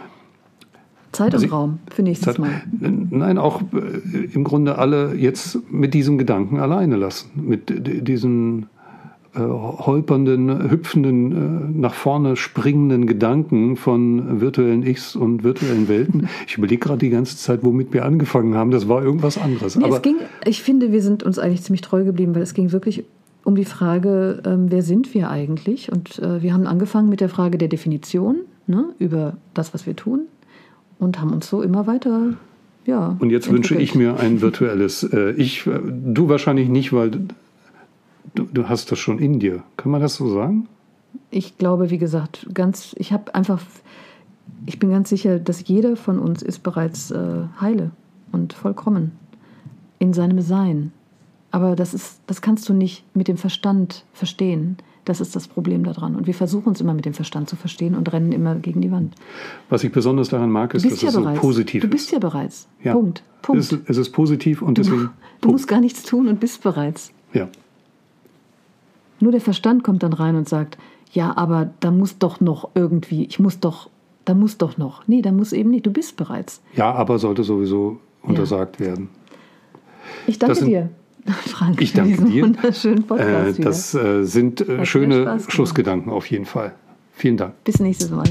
Speaker 1: Zeit und Raum für nächstes
Speaker 2: Zeit-
Speaker 1: Mal.
Speaker 2: Nein, auch äh, im Grunde alle jetzt mit diesem Gedanken alleine lassen. Mit diesen äh, holpernden, hüpfenden, äh, nach vorne springenden Gedanken von virtuellen Ichs und virtuellen Welten. Ich überlege gerade die ganze Zeit, womit wir angefangen haben. Das war irgendwas anderes.
Speaker 1: Nee,
Speaker 2: Aber
Speaker 1: es ging, ich finde, wir sind uns eigentlich ziemlich treu geblieben, weil es ging wirklich um die Frage, ähm, wer sind wir eigentlich? Und äh, wir haben angefangen mit der Frage der Definition ne, über das, was wir tun und haben uns so immer weiter, ja.
Speaker 2: und jetzt wünsche ich
Speaker 1: entwickelt.
Speaker 2: mir ein virtuelles äh, Ich. Du wahrscheinlich nicht, weil du, du hast das schon in dir. Kann man das so sagen?
Speaker 1: Ich glaube, wie gesagt, ganz, ich habe einfach, ich bin ganz sicher, dass jeder von uns ist bereits äh, heile und vollkommen in seinem Sein. Aber das ist, das kannst du nicht mit dem Verstand verstehen. Das ist das Problem daran. Und wir versuchen es immer mit dem Verstand zu verstehen und rennen immer gegen die Wand.
Speaker 2: Was ich besonders daran mag, ist, dass
Speaker 1: ja
Speaker 2: es so
Speaker 1: bereits.
Speaker 2: positiv
Speaker 1: du bist
Speaker 2: ist.
Speaker 1: ja bereits.
Speaker 2: Ja.
Speaker 1: Punkt. Punkt.
Speaker 2: Es, ist, es ist positiv und
Speaker 1: du,
Speaker 2: deswegen.
Speaker 1: du musst gar nichts tun und bist bereits.
Speaker 2: Ja.
Speaker 1: Nur der Verstand kommt dann rein und sagt, ja, aber da muss doch noch irgendwie, ich muss doch, da muss doch noch. Nee, da muss eben nicht, du bist bereits.
Speaker 2: ja, aber sollte sowieso untersagt werden.
Speaker 1: Ich danke
Speaker 2: sind-
Speaker 1: dir, Frank,
Speaker 2: Ich
Speaker 1: für
Speaker 2: danke
Speaker 1: diesen
Speaker 2: dir.
Speaker 1: wunderschönen
Speaker 2: Äh,
Speaker 1: Podcast. wieder.
Speaker 2: das äh, sind äh, schöne. Schlussgedanken auf jeden Fall. Vielen Dank.
Speaker 1: Bis nächstes Mal.